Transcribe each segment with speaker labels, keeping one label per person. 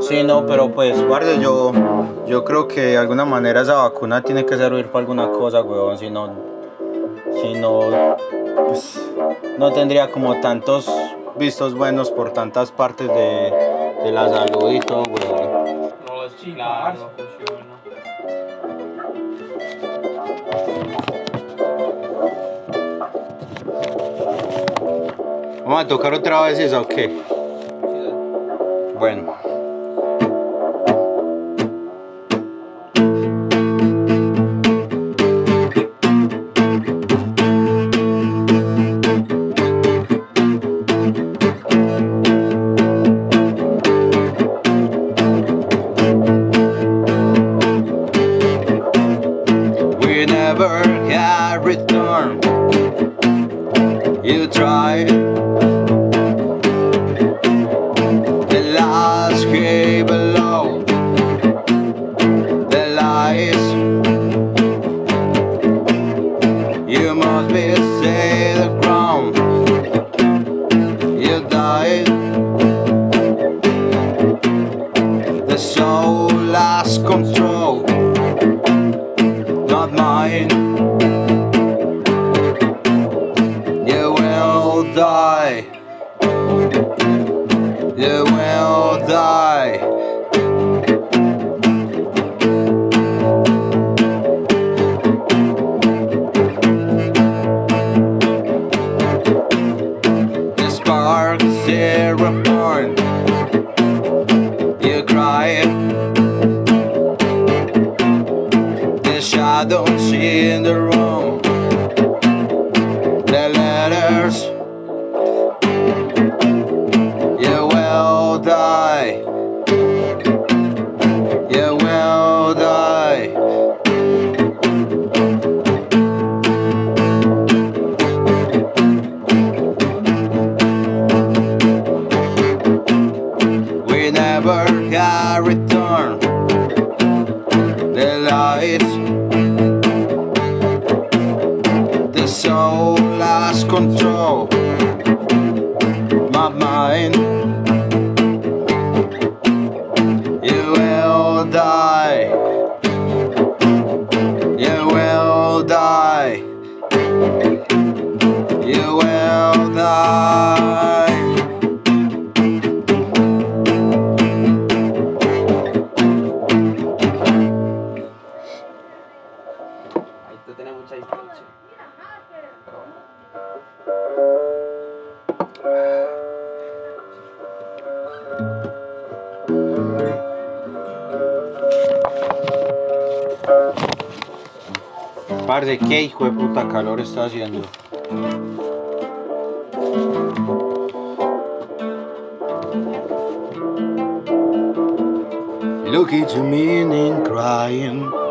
Speaker 1: Sí, no, pero pues, guarde, yo, yo creo que de alguna manera esa vacuna tiene que servir para alguna cosa, weón, si no, si no, pues, no tendría como tantos vistos buenos por tantas partes de, de la salud y todo, weón.
Speaker 2: No lo sé, claro, no funciona.
Speaker 1: Vamos a tocar otra vez esa, ¿o qué? Bueno. Parce, qué hijo de puta calor está haciendo. Look into me and crying.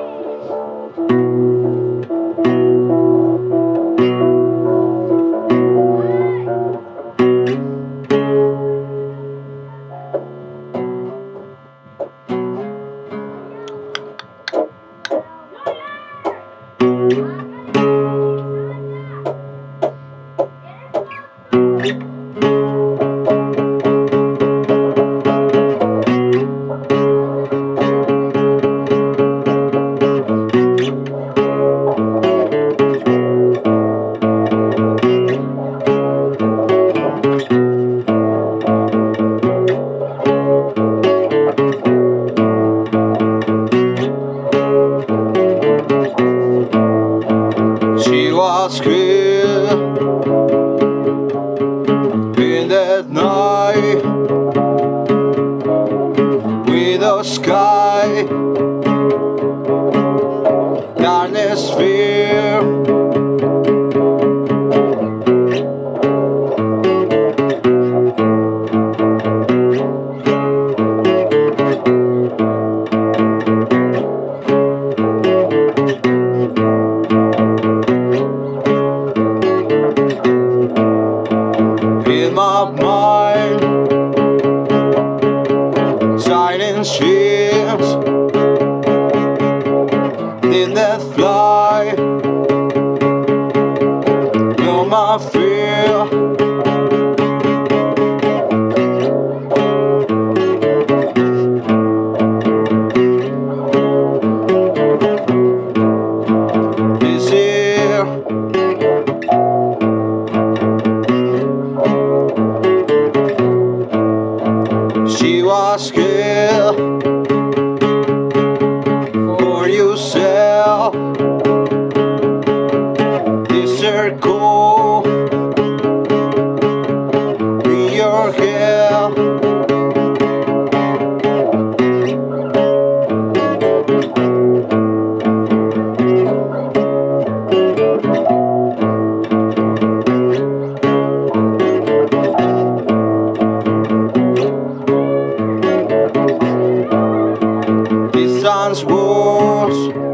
Speaker 1: remorso.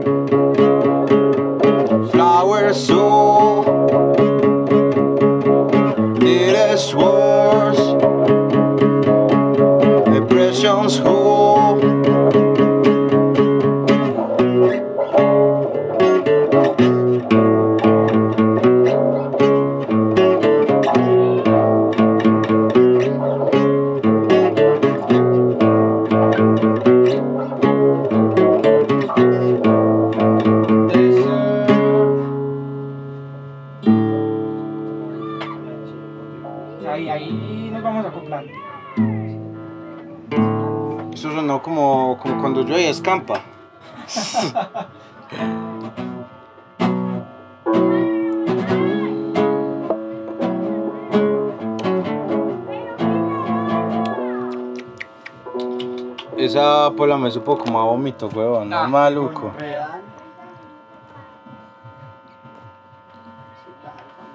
Speaker 1: Me supo como a vómito, huevón, no
Speaker 3: Ah,
Speaker 1: maluco.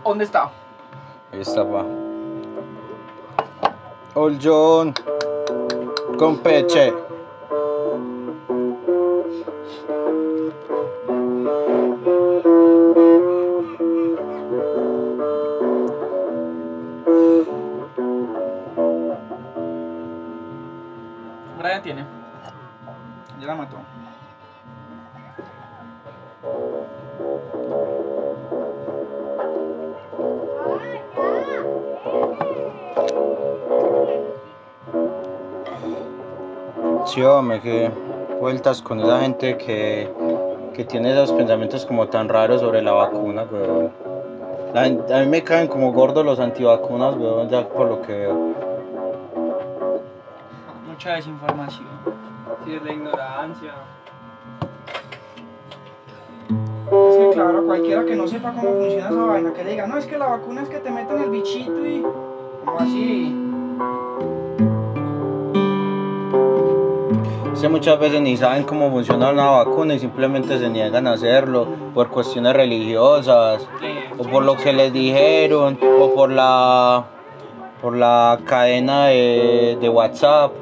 Speaker 3: ¿Dónde está?
Speaker 1: Ahí está, pa. Old John. Con peche. Que vueltas con esa gente que, que tiene esos pensamientos como tan raros sobre la vacuna, weón. La a mí me caen como gordos los antivacunas, weón, ya por lo que veo.
Speaker 3: Mucha desinformación.
Speaker 2: Sí, es la ignorancia.
Speaker 3: Es que claro, cualquiera que no sepa cómo funciona esa vaina, que le diga, no, es que la vacuna es que te meten el bichito y... ¿Cómo así?
Speaker 1: Muchas veces ni saben cómo funciona una vacuna y simplemente se niegan a hacerlo por cuestiones religiosas o por lo que les dijeron o por la por la cadena de, de WhatsApp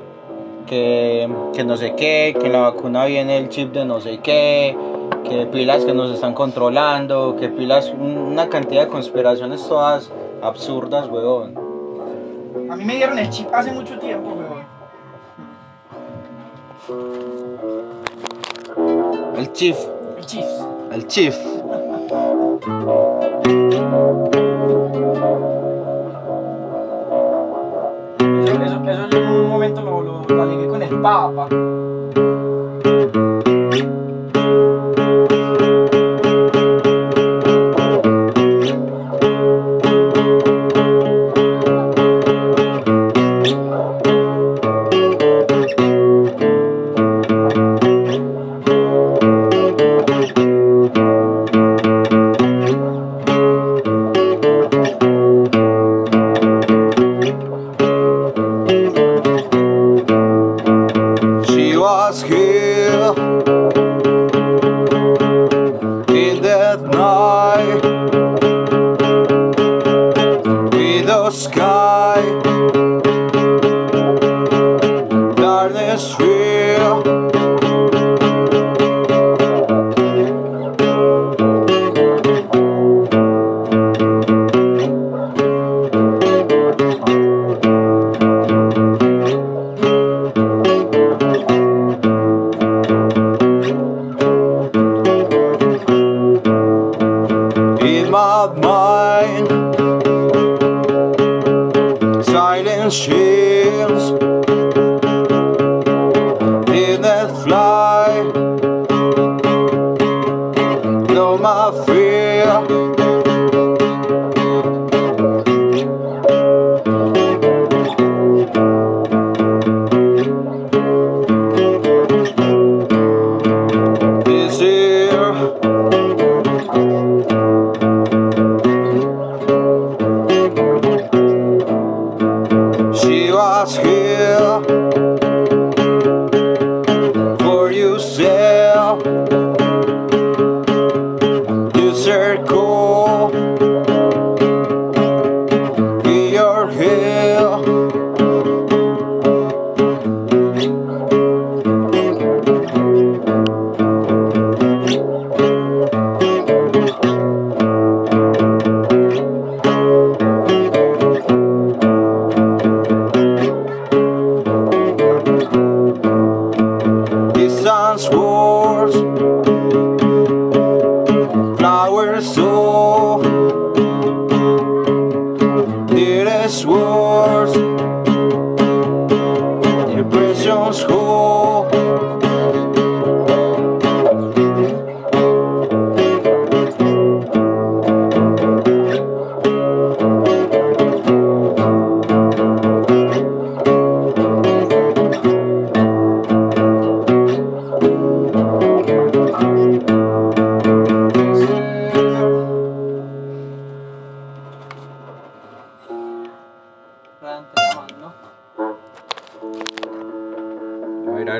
Speaker 1: que, que no sé qué, que la vacuna viene el chip de no sé qué, que pilas que nos están controlando, que pilas una cantidad de conspiraciones todas absurdas, weón.
Speaker 3: A mí me dieron el chip hace mucho tiempo, weón.
Speaker 1: El chief,
Speaker 3: El chip.
Speaker 1: el chief.
Speaker 3: Eso, eso, eso en un momento lo, lo, con el Papa.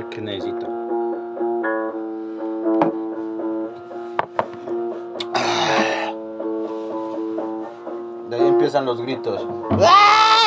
Speaker 1: que necesito. De ahí empiezan los gritos.
Speaker 2: ¡Ah!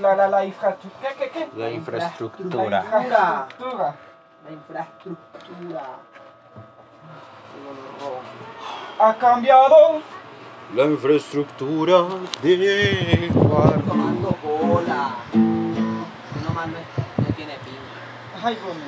Speaker 2: la, la, la, infraestructura. ¿Qué, qué, qué?
Speaker 1: La infraestructura.
Speaker 3: La infraestructura. La infraestructura.
Speaker 2: Ha cambiado
Speaker 1: la infraestructura del cuarto.
Speaker 3: Tomando bola. No más no, tiene pinta.
Speaker 2: Ay, bueno,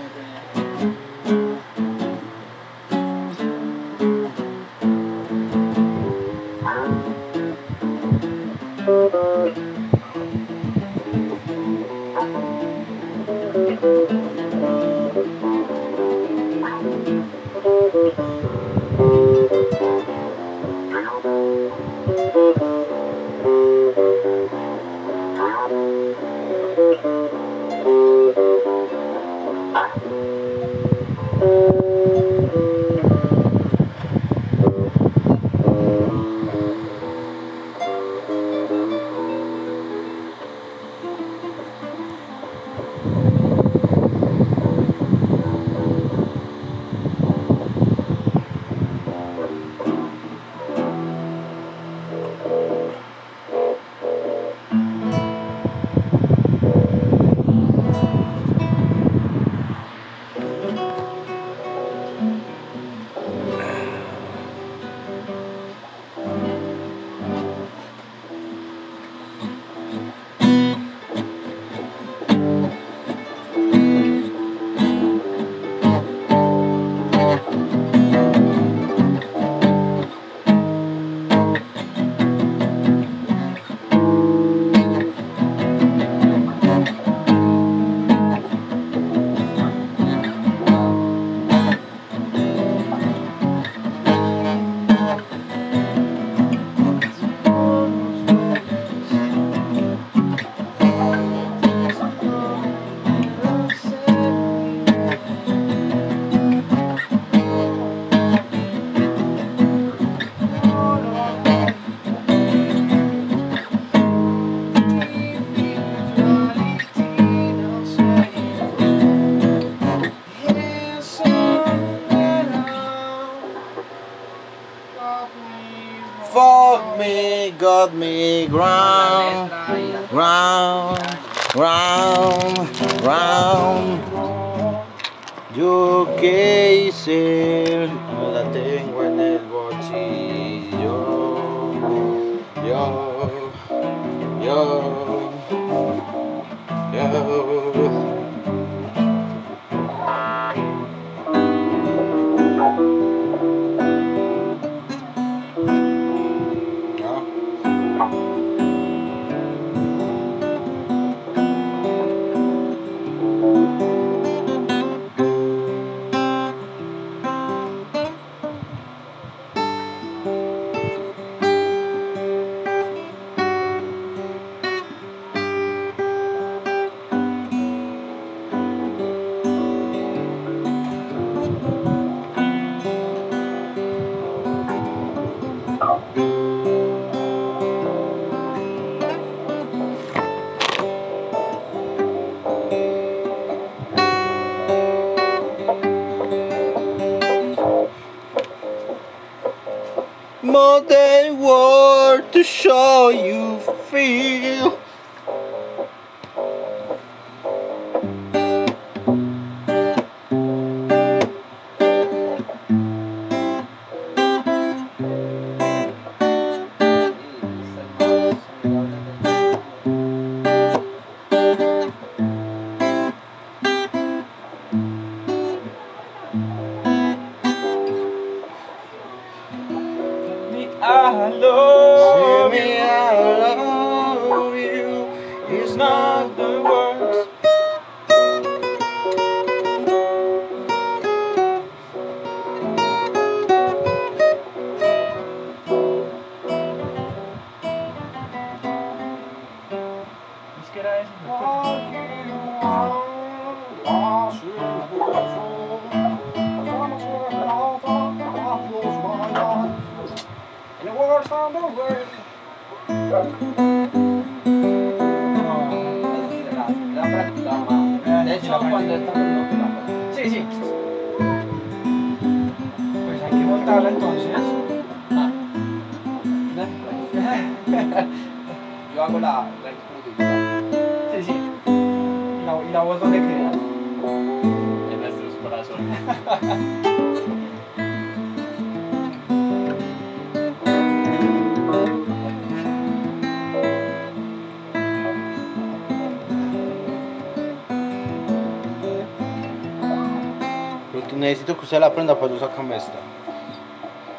Speaker 1: usted
Speaker 3: la
Speaker 2: prenda, pues
Speaker 4: yo
Speaker 1: sacame esta.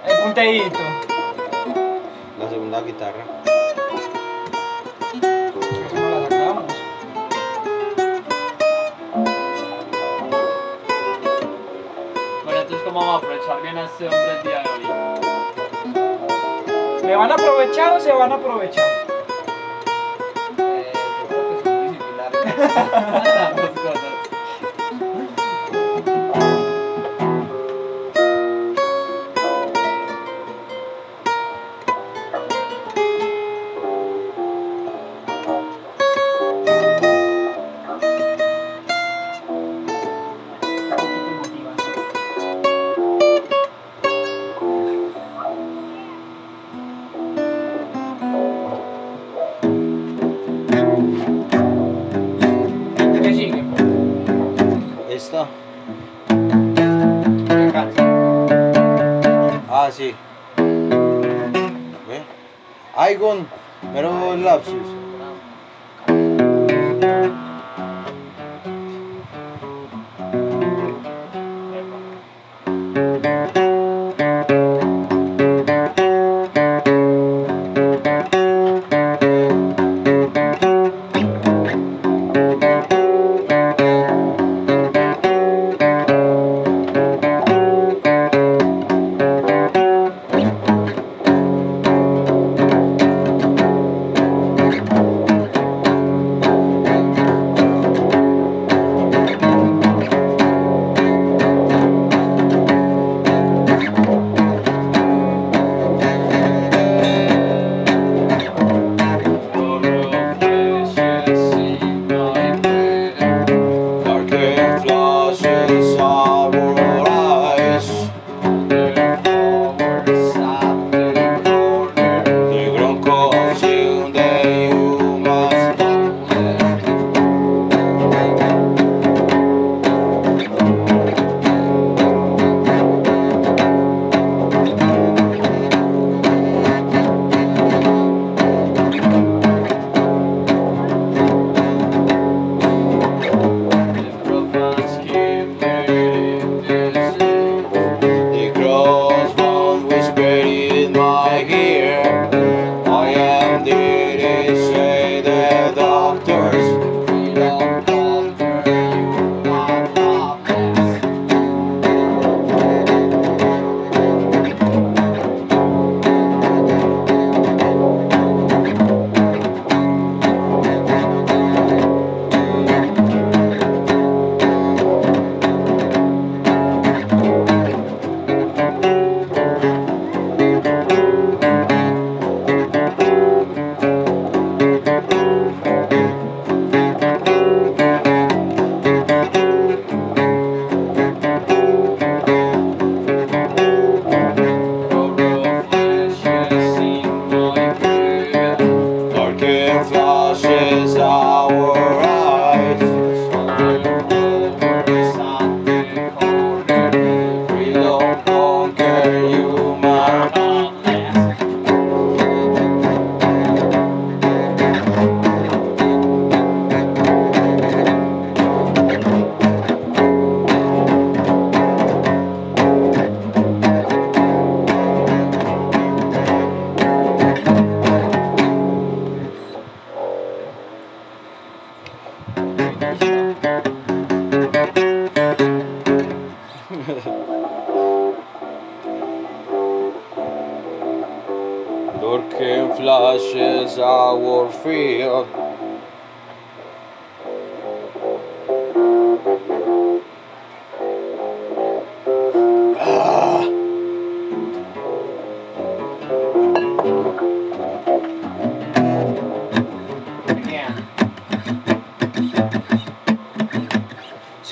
Speaker 2: El punteíto.
Speaker 1: La segunda guitarra.
Speaker 3: Bueno, entonces cómo vamos a aprovechar bien a este hombre el día de hoy.
Speaker 2: ¿Le van a aprovechar o se van a aprovechar?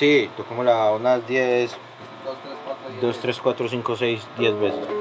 Speaker 1: Sí, tocamos la unas 10,
Speaker 5: 2, 3, 4,
Speaker 1: 5, 6, 10 veces.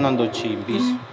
Speaker 1: Fernando Chimbis. Uhum.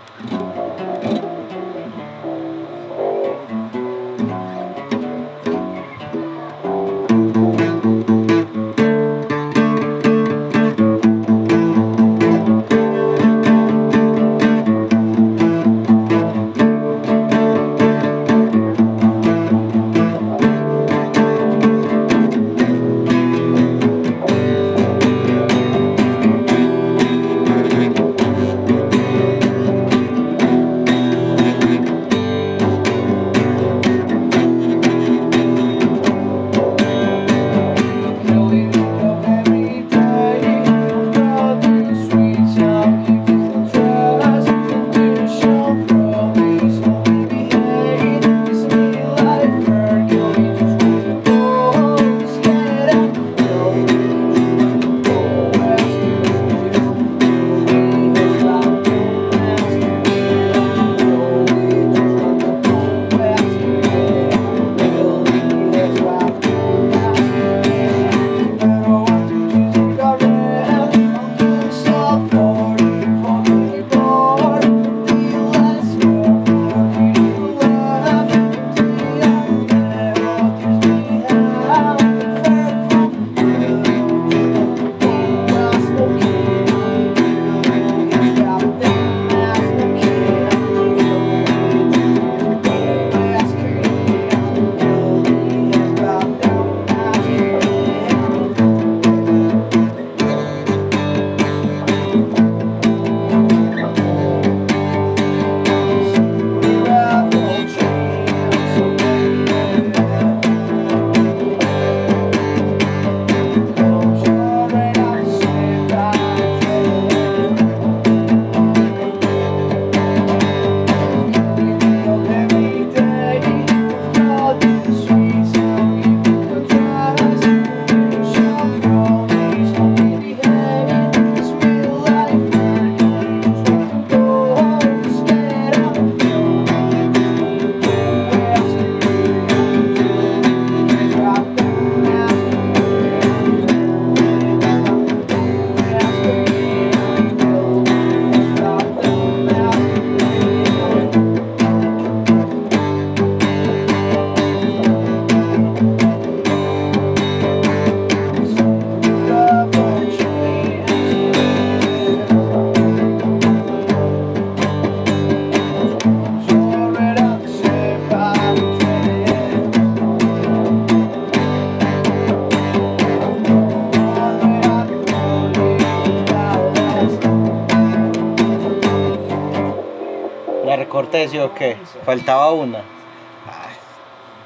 Speaker 1: ¿Sí o qué? Faltaba una.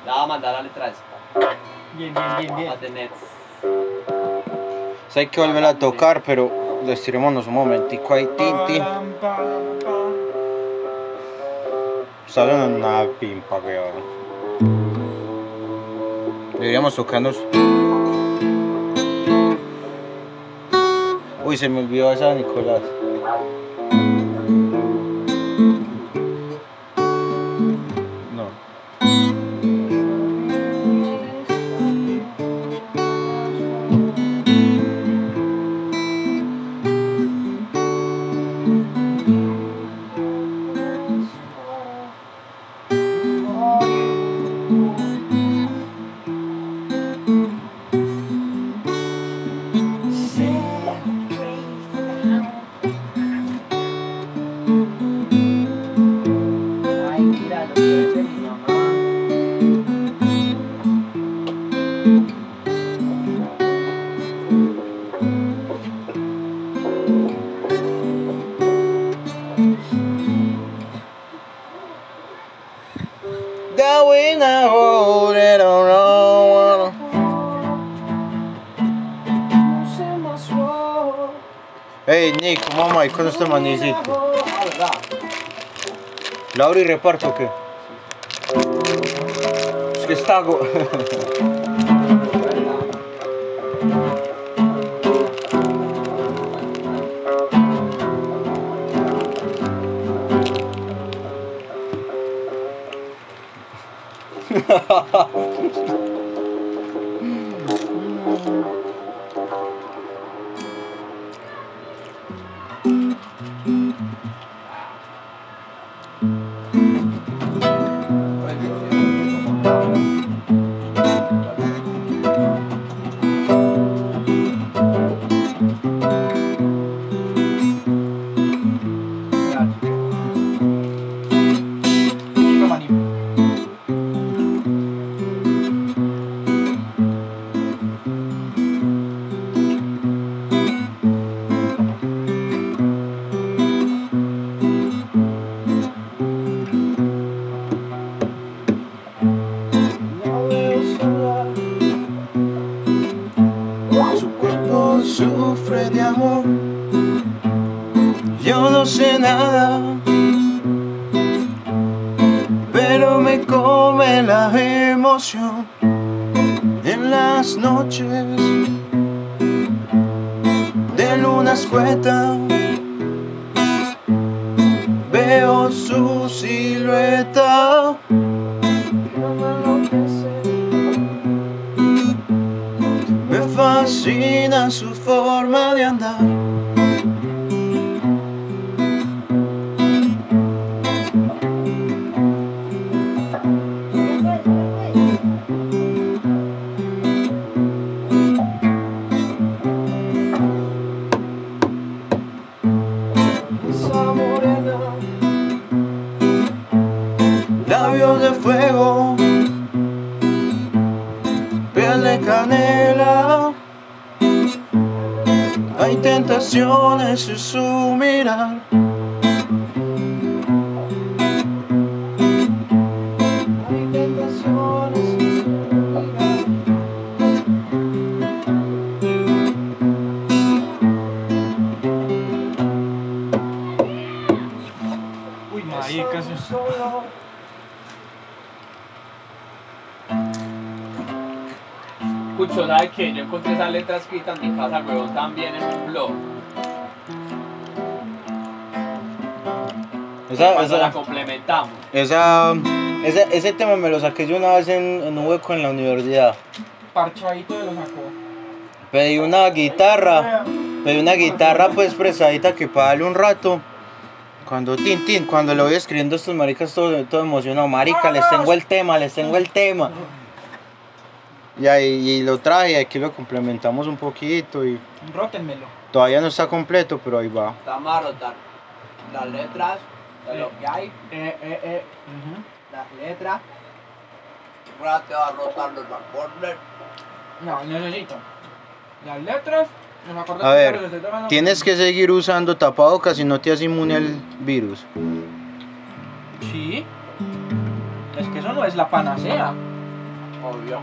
Speaker 5: La va a mandar a letras.
Speaker 3: Bien, bien, bien, bien.
Speaker 5: A tener.
Speaker 1: O sea, hay que volver a tocar, pero estirémonos un momentico ahí. Tin, tin. Está sonando una pimpa, weón. Deberíamos tocarnos. Uy, se me olvidó esa, Nicolás. Nick, ¿cómo vamos ahí con este manicito?
Speaker 5: Ah, ¿verdad?
Speaker 1: ¿Laura y reparto o qué? Es que está. go- pero me come la emoción en las noches de luna escueta. Veo su silueta. Me fascina su forma de andar. Tentaciones en su mirar.
Speaker 2: Letra escrita en mi casa, huevón, también en un blog.
Speaker 1: Esa,
Speaker 2: Cuando la complementamos.
Speaker 1: esa, ese, ese tema me lo saqué yo una vez en, en un hueco en la universidad.
Speaker 3: Parchadito de lo sacó.
Speaker 1: Pedí una guitarra, pedí una guitarra pues prestadita que para darle un rato. Cuando tin tin, cuando lo voy escribiendo a estos maricas todo, todo emocionado, marica, les tengo el tema, les tengo el tema. Y ahí y lo traje, aquí lo complementamos un poquito y
Speaker 3: Rótenmelo.
Speaker 1: todavía no está completo, pero ahí va.
Speaker 5: Vamos a rotar las letras de lo que hay,
Speaker 3: Eh, eh, eh. ujú.
Speaker 5: las letras. Ahora te va a rotar los acordes.
Speaker 3: No, necesito. Las letras, los acordes
Speaker 1: A
Speaker 3: que
Speaker 1: ver,
Speaker 3: los.
Speaker 1: Tienes que seguir usando tapabocas si no te haces inmune al virus.
Speaker 3: Sí. Es que eso no es la panacea.
Speaker 5: Obvio.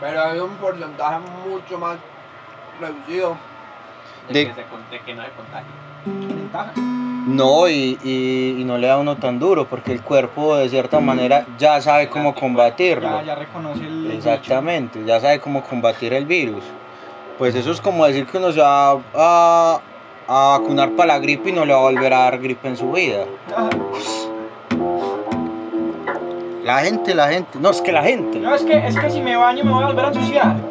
Speaker 5: Pero hay un porcentaje mucho más reducido de,
Speaker 1: De-
Speaker 5: Que, se, con- de que no se contagie.
Speaker 3: Ventaja.
Speaker 1: No, y, y- y no le da a uno tan duro, porque el cuerpo de cierta manera ya sabe cómo combatirlo.
Speaker 3: Ya, ya reconoce el. el
Speaker 1: Exactamente, ya sabe cómo combatir el virus. Pues eso es como decir que uno se va a, a vacunar para la gripe y no le va a volver a dar gripe en su vida.
Speaker 3: Ajá.
Speaker 1: La gente, la gente, no es que la gente.
Speaker 3: No, es que, es que si me baño me voy a volver a ensuciar.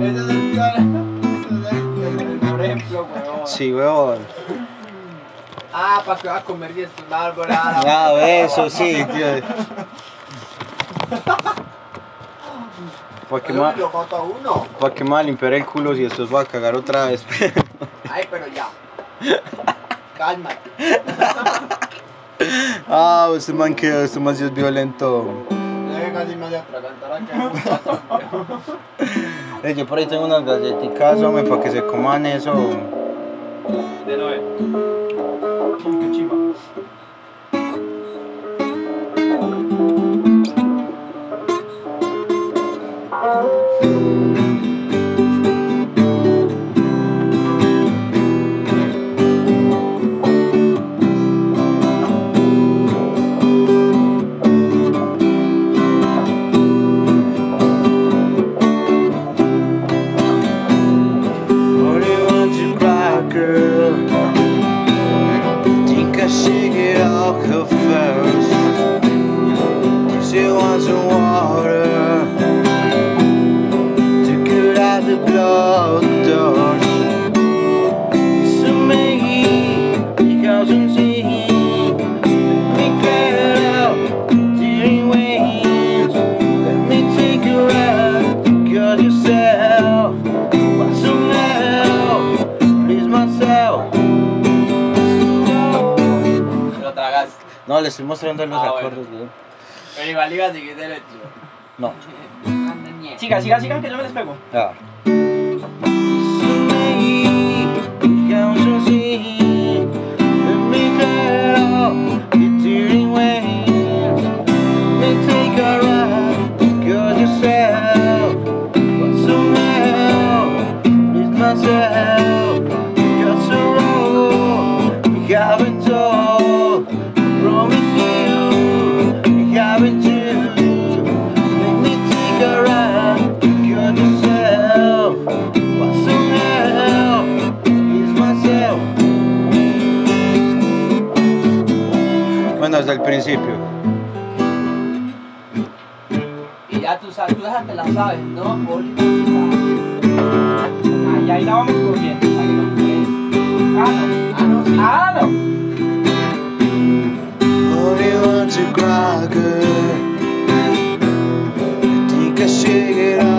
Speaker 5: Ese es el peor. peor ejemplo, weón.
Speaker 1: Sí, weón.
Speaker 5: Ah, para que vas a comer y esto es una alborada.
Speaker 1: Ah, eso sí, tío. ¿Para qué,
Speaker 5: Eso
Speaker 1: ma-
Speaker 5: lo mata a uno.
Speaker 1: pa' qué me va a limpiar el culo si después va a cagar otra vez?
Speaker 5: Ay, pero ya. Cálmate.
Speaker 1: ah, este man que este man sí es violento.
Speaker 5: Debe casi me acá.
Speaker 1: Eh, yo por ahí tengo unas galletitas, hombre, para que se coman eso.
Speaker 2: De.
Speaker 3: Sí, qué chiva.
Speaker 1: No, le estoy mostrando los
Speaker 5: Ah, bueno.
Speaker 1: acordes, güey.
Speaker 5: Pero igual iba a seguir derecho.
Speaker 1: No.
Speaker 3: Siga, siga, sigan que yo me les pego.
Speaker 1: Ya. Promise desde el principio.
Speaker 5: Y ya tú sabes, tú esa te la sabes, ¿no? Poli?
Speaker 3: Ahí, ahí la vamos cogiendo.
Speaker 5: Para que no.
Speaker 3: Ah, no.
Speaker 5: Ah, no, sí.
Speaker 3: Ah, no.
Speaker 1: Only want to cry, girl. I think I should get off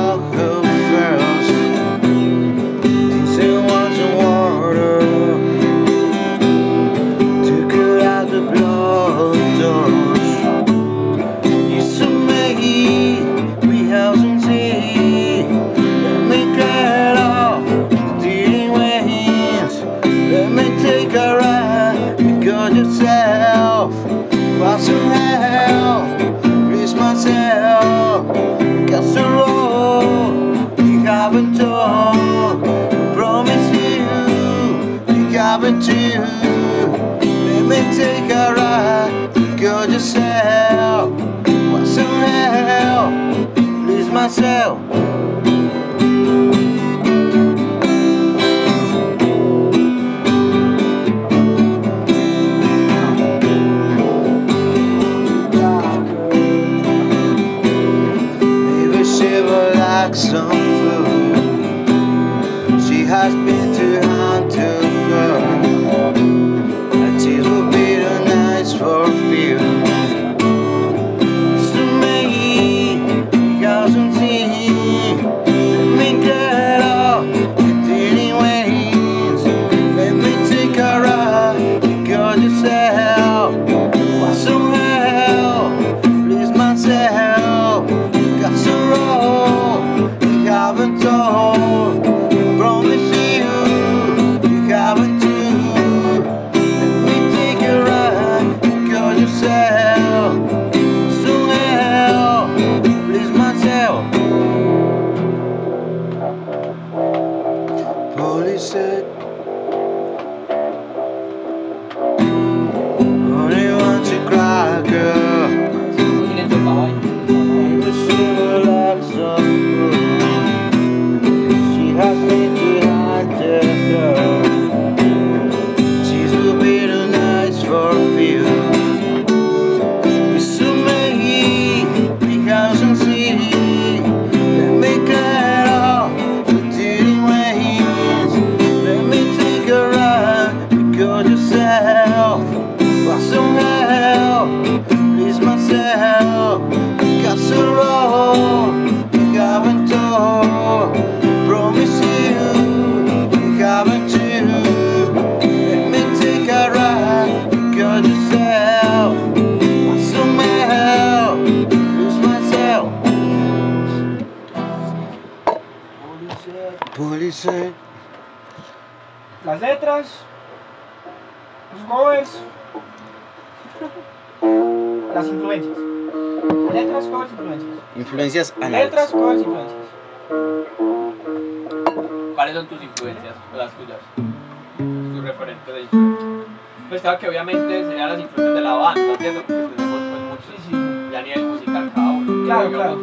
Speaker 6: Pues claro que obviamente serían las influencias de la banda, ¿entiendes? Porque tenemos pues muchos, ya a nivel musical cada uno.
Speaker 3: Claro,
Speaker 6: digamos.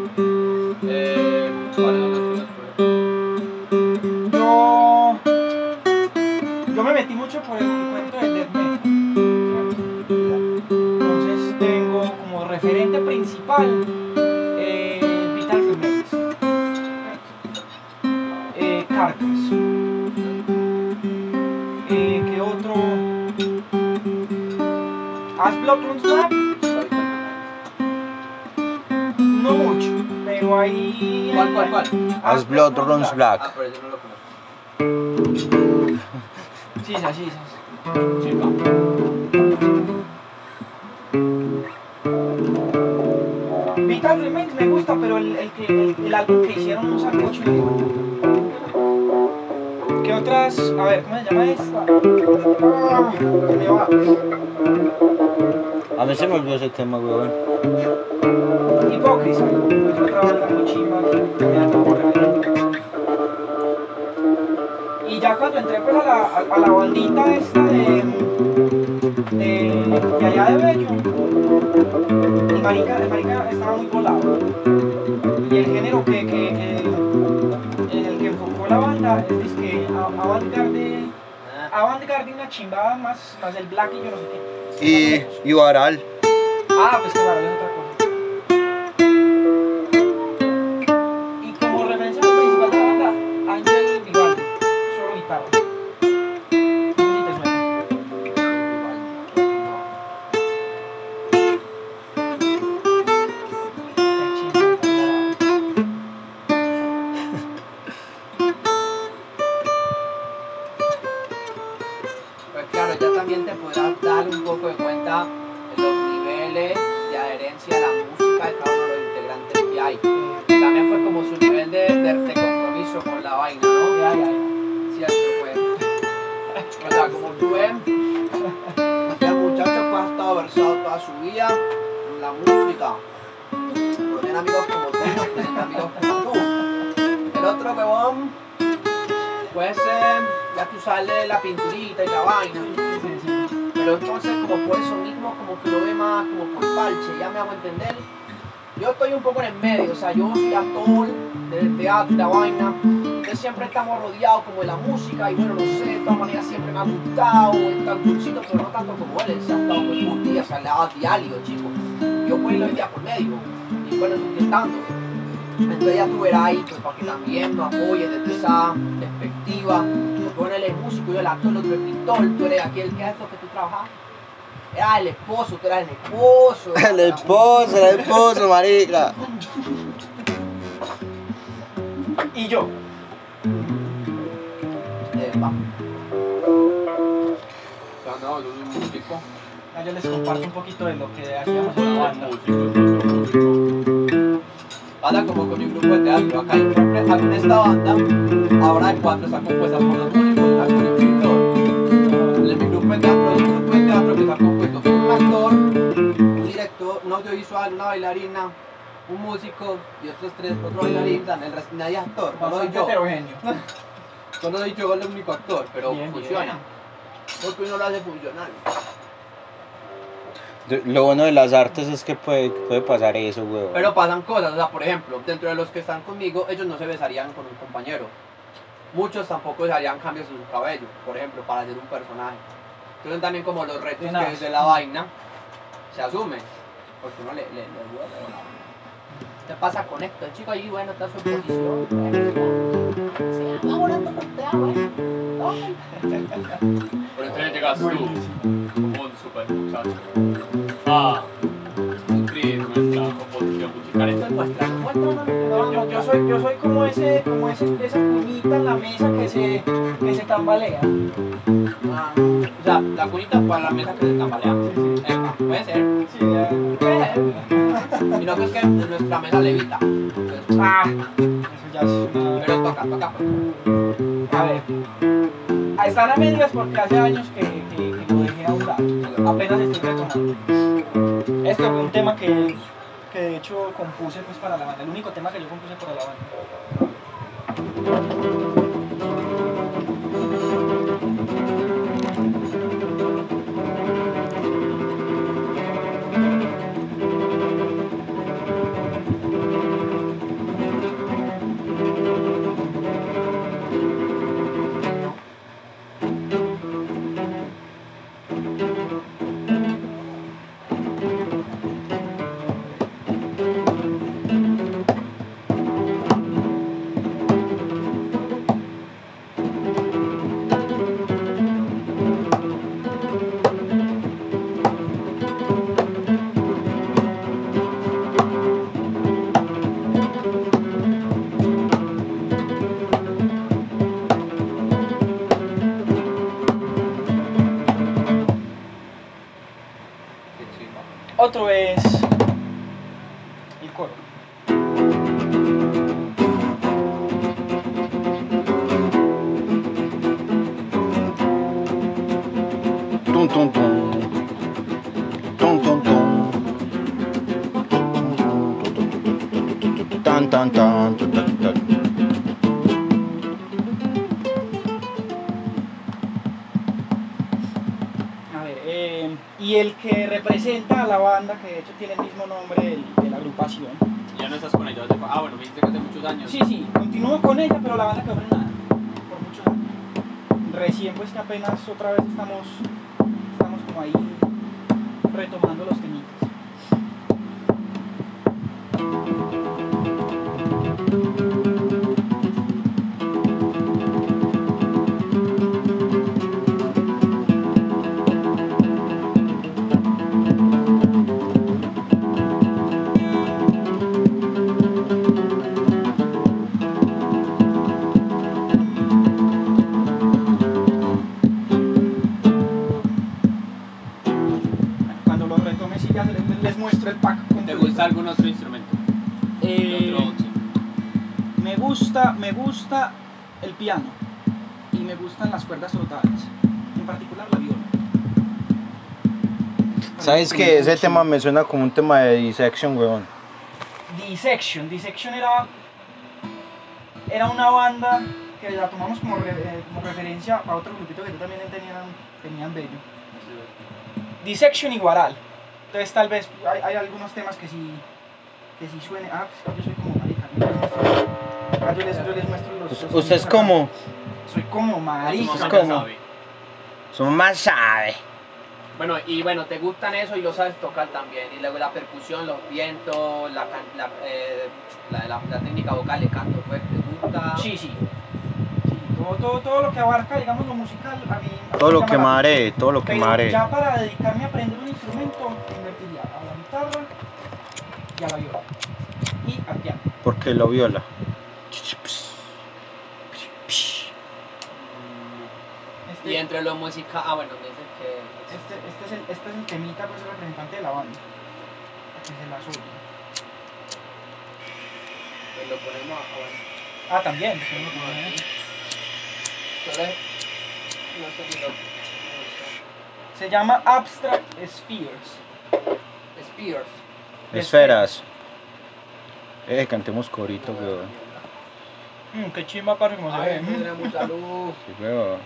Speaker 6: Eh, ¿Cuáles son las tuyas?
Speaker 3: Yo, yo me metí mucho por el cuento del death metal. Entonces tengo como referente principal As Blood Runs Black, no mucho, pero ahí.
Speaker 6: ¿Cuál, cuál, cuál?
Speaker 1: As Blood Runs
Speaker 6: Ah,
Speaker 1: Black.
Speaker 6: pero yo no lo conozco.
Speaker 3: Sí, sí, sí. Vital Remains me gusta, pero el, el, que, el, el álbum que hicieron un sancocho de ¿Qué otras? A ver, ¿cómo se llama esta? Ah, se me va.
Speaker 1: A mí se me olvidó ese tema, weón.
Speaker 3: Hipócrita. Es otra banda muy chimba. Y ya cuando entré pues a la, a, a la bandita esta de, de, de allá de Bello, y marica, el marica estaba muy volado. Y el género que, que, que en el que enfocó la banda es que avant-garde, avant-garde una chimbada más, más el black y yo no sé qué.
Speaker 1: Y, y Baral.
Speaker 3: Ah, pues claro, es otra
Speaker 2: Entonces ya tú verás ahí, pues para que también nos apoyes desde esa perspectiva. Porque bueno, él es músico, yo el actor, el otro es pintor, tú eres aquel que es esto que tú trabajas. Era el esposo, tú eras el esposo.
Speaker 1: El esposo, el esposo, marica.
Speaker 3: Y yo,
Speaker 2: Eh,
Speaker 6: no, yo soy músico.
Speaker 3: ah, yo les comparto un poquito de lo que hacíamos en la banda.
Speaker 2: Pasa como con mi grupo de teatro. Acá hay en esta banda, ahora hay cuatro están compuestas por los músicos, actor y pintor. En mi grupo de teatro hay un grupo de teatro que está compuesto por un actor, un director, un audiovisual, una bailarina, un músico y otros tres, otro bailarín, el resto nadie es actor, solo soy yo. Solo soy yo el único actor, pero
Speaker 3: Bien,
Speaker 2: funciona. Porque uno lo hace funcionar.
Speaker 1: Lo bueno de las artes es que puede, puede pasar eso, weón.
Speaker 2: Pero pasan cosas, o sea, por ejemplo, dentro de los que están conmigo, ellos no se besarían con un compañero. Muchos tampoco se harían cambios en su cabello, por ejemplo, para hacer un personaje. Entonces también como los retos
Speaker 3: De
Speaker 2: que desde la vaina se asumen. Porque uno le, le, le duele la vaina. ¿Qué pasa con esto? El chico ahí, bueno, está en su posición. Bueno, sí, va volando con ah, bueno.
Speaker 6: Por entonces llegas tú,
Speaker 2: Super muchachos. Ah, Chris, nuestra composición musical. Esta es nuestra.
Speaker 3: No, no, yo soy, yo soy como ese, como ese, esa cuñita en la mesa que se, que se tambalea.
Speaker 2: Ah, o sea, la cunita para la mesa que se tambalea. Epa, puede ser.
Speaker 3: Sí, ya.
Speaker 2: Y no que es que nuestra mesa levita.
Speaker 3: Ah, eso ya es una...
Speaker 2: Pero toca, toca. pues.
Speaker 3: A ver. Ah, Están a medias porque hace años que, que, que lo dejé a un lado. Apenas estoy retomando. Este fue un tema que, que de hecho compuse pues para la banda. El único tema que yo compuse para la banda. Coro.
Speaker 1: Tum, tum, tum. Tum, tum, tum. Tan, tan, tan, tu, ta, ta.
Speaker 3: A ver, eh, y el que representa a la banda, que de hecho tiene el mismo nombre del- agrupación.
Speaker 2: Ya no estás con hace- Ah, bueno, me dijiste que hace muchos años.
Speaker 3: Sí, sí, continúo con ella, pero la banda quedó frenada por muchos años. Recién pues que apenas otra vez estamos, estamos como ahí retomando los temitas.
Speaker 1: ¿Sabes que Ese tema me suena como un tema de dissection, weón.
Speaker 3: Dissection, Dissection era, era una banda que la tomamos como, re- eh, como referencia a otro grupito que también tenían, tenían bello. Dissection y Guaral. Entonces tal vez hay, hay algunos temas que sí, que sí suenen. Ah, pues, yo soy como marica. ¿no? Yo les muestro- Ah, yo les, yo les muestro los... los
Speaker 1: Usted es como.
Speaker 3: Soy como marica.
Speaker 2: Más menos
Speaker 1: como-
Speaker 2: sabe.
Speaker 1: Son más sabe.
Speaker 2: Bueno, y bueno, te gustan eso y lo sabes tocar también. Y luego la percusión, los vientos, la, can- la, eh, la, la- la técnica vocal de canto, pues, ¿te gusta?
Speaker 3: Sí, sí. Sí, todo, todo, todo lo que abarca, digamos, lo musical, a mí... a mí
Speaker 1: Todo lo que
Speaker 3: la
Speaker 1: mare, todo lo que mare.
Speaker 3: ya para dedicarme a aprender un instrumento, invertiría a la guitarra y a la viola. Y al piano.
Speaker 1: Porque lo viola.
Speaker 3: Este,
Speaker 2: Y entre los música, ah, bueno.
Speaker 3: Este, este, es el, este es el temita, pues, el representante de la banda. Que se la sube.
Speaker 2: Pues lo ponemos a.
Speaker 3: Ah, también. lo
Speaker 2: es. No sé si lo.
Speaker 3: Se llama Abstract Spheres.
Speaker 2: Spears.
Speaker 1: Esferas. Eh, cantemos corito, weón.
Speaker 3: Mm, qué chimba, parce, como se ve.
Speaker 2: Tenemos salud.
Speaker 1: Sí, weón.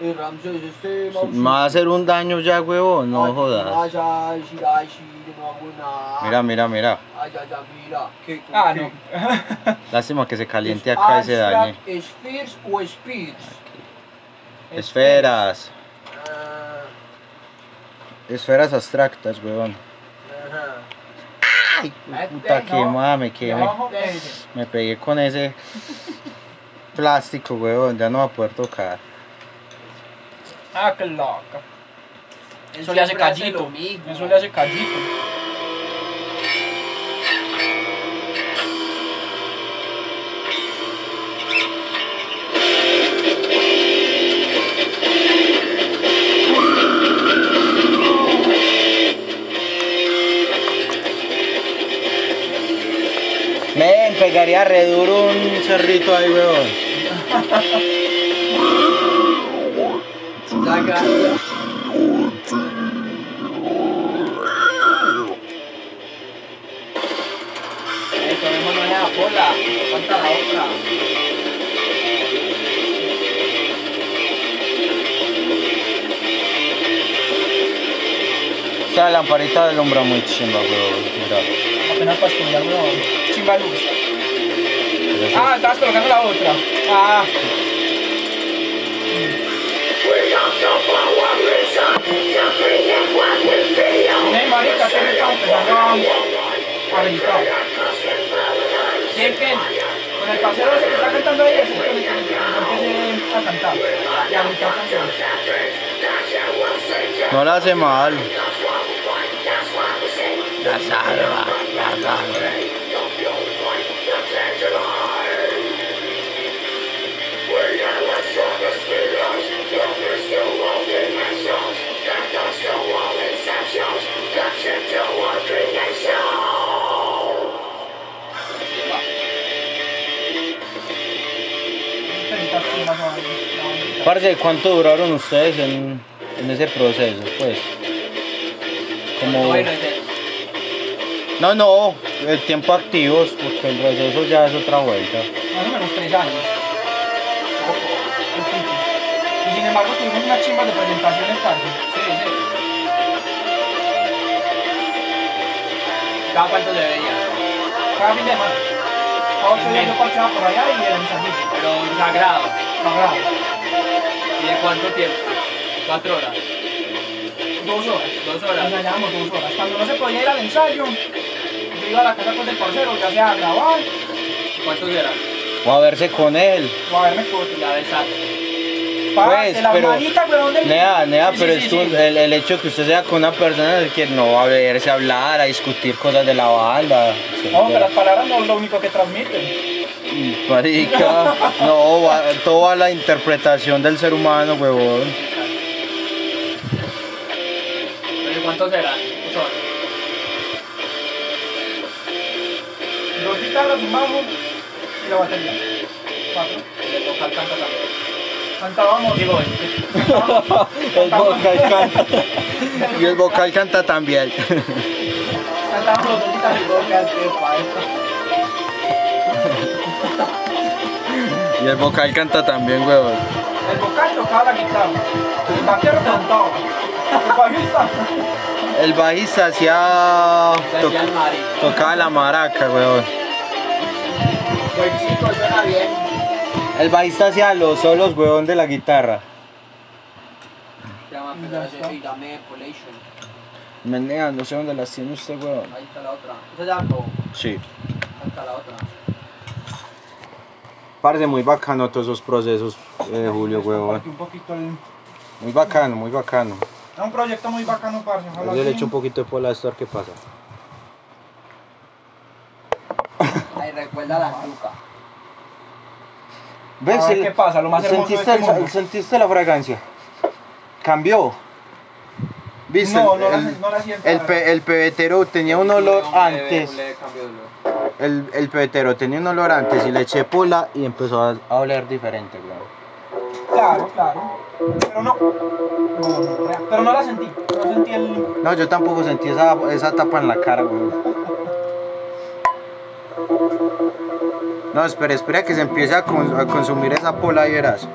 Speaker 2: Ramses, este.
Speaker 1: Me va a hacer un daño ya, weón. No jodas. Mira, mira, mira.
Speaker 2: Ay, ay, ay, mira. ¿Qué,
Speaker 3: Ah, no.
Speaker 1: Lástima que se caliente acá y se dañe.
Speaker 2: Spheres o Spears.
Speaker 1: Esferas.
Speaker 2: Ah,
Speaker 1: Esferas abstractas. Ay,
Speaker 2: Este,
Speaker 1: puta, quemada, me quemé. Me pegué con ese plástico, weón. Ya no va a poder tocar.
Speaker 3: Ah, qué loca.
Speaker 2: Él
Speaker 3: Eso le hace
Speaker 2: hace
Speaker 3: callito.
Speaker 2: mismo.
Speaker 3: Eso le hace callito.
Speaker 1: Men, pegaría re duro un cerrito ahí, weón.
Speaker 2: Saca. Eh, tomémonos la cola. Falta la otra.
Speaker 1: Esa lamparita alumbra muy chimba, weón. Mira.
Speaker 3: Apenas para estudiar, weón. Chimba luz.
Speaker 1: Pero
Speaker 3: Ah, estabas colocando la otra. Ah. Ey, marica.
Speaker 2: ¿Quién?
Speaker 3: Con el parcero ese que está cantando ahí, ese es con el que empecé a cantar y a gritar canciones.
Speaker 1: No la hace mal. La salva, la salva. Parce, ¿cuánto duraron ustedes en, en ese proceso? Pues. Como. No, no, el tiempo activos, porque el proceso ya es otra vuelta.
Speaker 3: Más o menos tres años. Y sin embargo tuvimos unas chimbas de presentaciones tarde.
Speaker 2: Sí, sí. ¿Cada cuánto se veía?
Speaker 3: Cada fin de semana. Ocho días yo parchaba por allá y el ensayito.
Speaker 2: Pero sagrado.
Speaker 3: Sagrado.
Speaker 2: ¿Y de cuánto tiempo? ¿Cuatro horas?
Speaker 3: Dos horas.
Speaker 2: ¿Dos horas?
Speaker 3: Ensayábamos dos horas. Cuando no se podía ir al ensayo, yo iba a la casa con el parcero, ya sea a grabar
Speaker 2: ¿Cuántos eran?
Speaker 1: O a verse con él.
Speaker 3: o a verme con
Speaker 2: Ya besar.
Speaker 3: Parce, las
Speaker 1: pero-
Speaker 3: weón, del-
Speaker 1: Nea, nea,
Speaker 3: Sí,
Speaker 1: pero
Speaker 3: sí, sí.
Speaker 1: El, el hecho que usted sea con una persona es que no va a verse a hablar, a discutir cosas de la banda.
Speaker 3: No, que las palabras no es lo único que transmiten.
Speaker 1: Marica, no, va, todo va a la interpretación del ser humano, huevón.
Speaker 2: ¿Pero cuántos eran? Son.
Speaker 3: Dos guitarras, un bajo y la batería. Cuatro.
Speaker 2: El local canta también.
Speaker 3: Cantábamos.
Speaker 2: Digo,
Speaker 1: El vocal canta. Y el vocal canta también.
Speaker 3: Cantábamos.
Speaker 1: Y el vocal canta también, huevón.
Speaker 3: El vocal tocaba la guitarra. El vaquero cantaba. El bajista.
Speaker 1: El bajista hacía. to- tocaba la maraca, huevón.
Speaker 2: Buenísimo, suena bien.
Speaker 1: El bajista hacía los solos, huevón, de la guitarra. Menea, no sé dónde las tiene usted, huevón.
Speaker 2: Ahí está la otra. Esa ya.
Speaker 1: Sí.
Speaker 2: Ahí está la otra.
Speaker 1: Parece muy bacano todos esos procesos, eh, Julio,
Speaker 3: el...
Speaker 1: Muy bacano, muy bacano.
Speaker 3: Es un proyecto muy bacano, parce. Ojalá
Speaker 1: Yo le echo un poquito de pola a esto, a ver qué pasa.
Speaker 2: Ahí recuerda la nuca.
Speaker 1: ¿Ves?
Speaker 3: A ver
Speaker 1: el-
Speaker 3: qué pasa, lo más hermoso de
Speaker 1: ¿Sentiste,
Speaker 3: este
Speaker 1: el-. ¿Sentiste la fragancia? Cambió. ¿Viste?
Speaker 3: No,
Speaker 1: el,
Speaker 3: no la- no la siento.
Speaker 1: el pe- el pebetero tenía un olor antes.
Speaker 2: Olor.
Speaker 1: El, el pebetero tenía un olor antes y le eché pola y empezó a, a oler diferente, claro.
Speaker 3: Claro, claro. Pero no. Pero no la sentí. No sentí el.
Speaker 1: No, yo tampoco sentí esa, esa tapa en la cara, güey. No, espera, espera que se empiece a, con- a consumir esa pola y verás.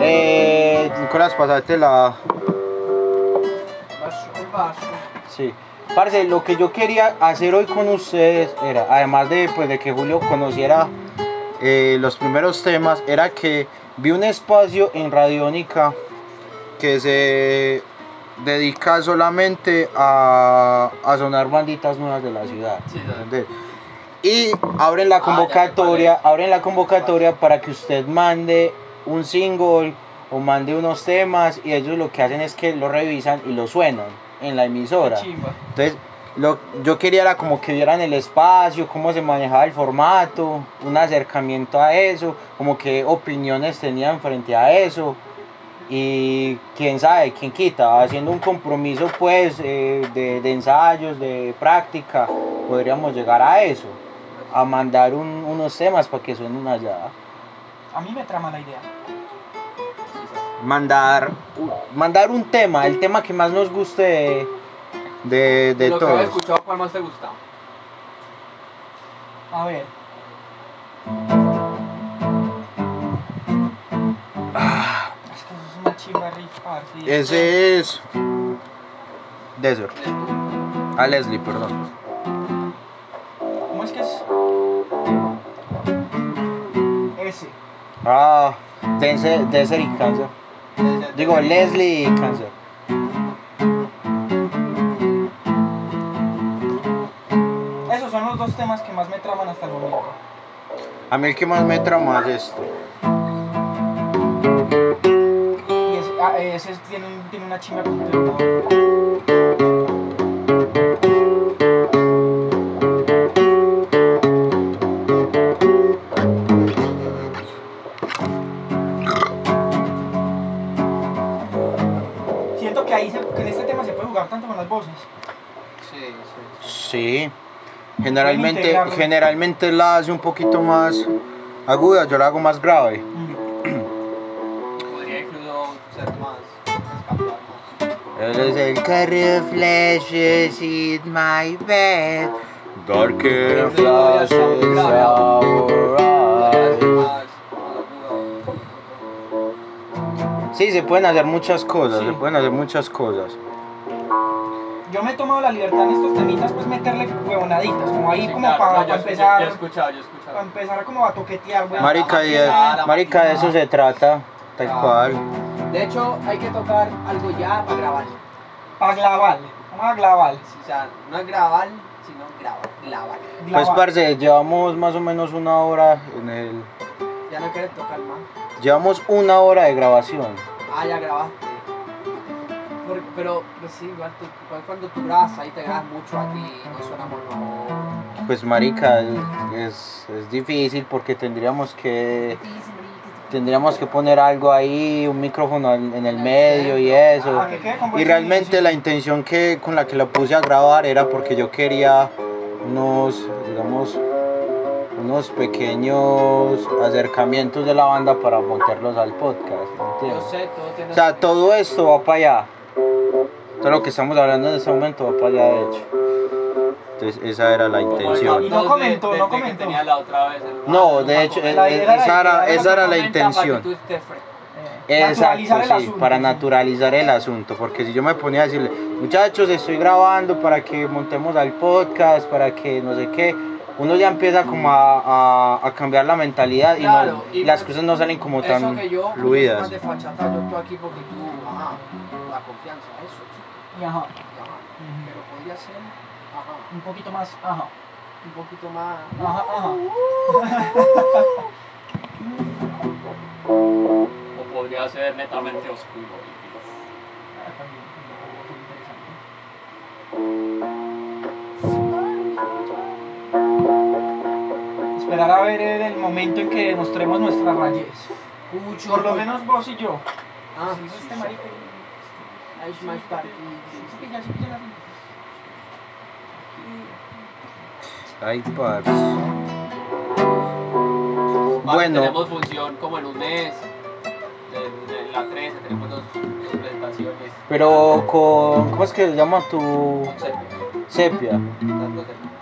Speaker 1: Eh, Nicolás, pasate la... Sí. Parce, lo que yo quería hacer hoy con ustedes era, además de, pues, de que Julio conociera eh, los primeros temas, era que vi un espacio en Radiónica que se dedica solamente a, a sonar banditas nuevas de la ciudad.
Speaker 2: Sí.
Speaker 1: Y abren la
Speaker 2: Ah,
Speaker 1: convocatoria, abren la convocatoria para que usted mande un single o mande unos temas y ellos lo que hacen es que lo revisan y lo suenan en la emisora. Entonces, lo, yo quería era como que vieran el espacio, cómo se manejaba el formato, un acercamiento a eso, como que opiniones tenían frente a eso. Y quién sabe, quién quita, haciendo un compromiso pues eh, de, de ensayos, de práctica, podríamos llegar a eso, a mandar un- unos temas para que suenen allá.
Speaker 3: A mí me trama la idea.
Speaker 1: Mandar, u- mandar un tema, el tema que más nos guste de, de, de
Speaker 2: lo que
Speaker 1: todos.
Speaker 2: escuchado, ¿cuál más te gusta?
Speaker 3: A ver. Es que eso es una chimba esto-
Speaker 1: Ese es Desert. A Leslie, perdón. Ah, Desert y Cáncer. Digo, Leslie y Cáncer.
Speaker 3: Esos son los dos temas que más me traman hasta el momento.
Speaker 1: A mí el que más me trama es esto.
Speaker 3: Y ese, ah, ese tiene, tiene una chimba completa. Las voces.
Speaker 2: Sí, sí.
Speaker 1: Sí. Generalmente, generalmente la hace un poquito más aguda, yo la hago más grave.
Speaker 2: Podría incluso ser más.
Speaker 1: Él es el flashes in my bed. Darker flashes our eyes. Sí, se pueden hacer muchas cosas,
Speaker 3: Sí.
Speaker 1: se pueden hacer muchas cosas.
Speaker 3: Yo me he tomado la libertad en estos temitas, pues meterle huevonaditas, como ahí
Speaker 2: Sí,
Speaker 3: como
Speaker 2: claro,
Speaker 3: para
Speaker 2: no, yo he escuchado-
Speaker 3: empezar,
Speaker 2: Yo he escuchado, yo he
Speaker 3: para
Speaker 2: escuchado.
Speaker 3: empezar como a toquetear, weón.
Speaker 1: Marica, y marica, de eso se trata, tal
Speaker 2: Ah.
Speaker 1: cual.
Speaker 2: De hecho, hay que tocar algo ya para grabar.
Speaker 3: Para glaval, vamos a glaval.
Speaker 2: O sea, no es grabar, sino grabar, grabar.
Speaker 1: Pues parce, llevamos más o menos una hora en el...
Speaker 2: Ya no quieres tocar más.
Speaker 1: Llevamos una hora de grabación.
Speaker 2: Ah, ya grabaste. Por- pero, pues sí, igual, tú, cuando tú grabas ahí te grabas mucho aquí no suena monótono.
Speaker 1: Pues marica, es, es difícil porque tendríamos que tendríamos que poner algo ahí, un micrófono en el medio y eso.
Speaker 3: Buen
Speaker 1: Y realmente la intención que con la que la puse a grabar era porque yo quería unos, digamos, unos pequeños acercamientos de la banda para montarlos al podcast, ¿me
Speaker 2: Yo
Speaker 1: entiendes? O sea, todo esto va para allá. Todo lo que estamos hablando en este momento va para allá, de hecho. Entonces, esa era la intención.
Speaker 3: No comentó,
Speaker 2: de-
Speaker 3: no comentó.
Speaker 2: tenía la otra vez, el-
Speaker 1: No, de hecho, esa era, esa era la intención.
Speaker 3: Eh,
Speaker 1: Exacto, sí,
Speaker 3: asunto,
Speaker 1: para
Speaker 3: sí.
Speaker 1: naturalizar el asunto, porque si yo me ponía a decirle, muchachos, estoy grabando para que montemos al podcast, para que no sé qué, uno ya empieza como a, a- a cambiar la mentalidad y, no-
Speaker 2: Claro,
Speaker 1: y
Speaker 2: y
Speaker 1: las
Speaker 2: pues,
Speaker 1: cosas no salen como
Speaker 2: Eso
Speaker 1: tan
Speaker 2: que yo, más
Speaker 1: fluidas.
Speaker 2: de fachata, yo estoy aquí porque tú, ajá, la confianza, eso,
Speaker 3: Y ajá,
Speaker 2: y ajá. Pero podría ser, ajá,
Speaker 3: un poquito más, ajá,
Speaker 2: un poquito más.
Speaker 3: ajá, ajá.
Speaker 2: O podría ser netamente oscuro.
Speaker 3: Ah, también. Esperar a ver eh, el momento en que mostremos nuestras rayes.
Speaker 2: Mucho.
Speaker 3: Por lo menos vos y yo.
Speaker 2: Ah,
Speaker 3: Sí, este.
Speaker 2: Ahí es más tarde.
Speaker 3: Sí, pilla, sí, pilla la finta.
Speaker 1: Ay, parce.
Speaker 2: Vale,
Speaker 1: Bueno.
Speaker 2: Tenemos función como en un mes. En, en la 13 tenemos dos, dos presentaciones.
Speaker 1: Pero con, ¿cómo es que se llama tu sepia?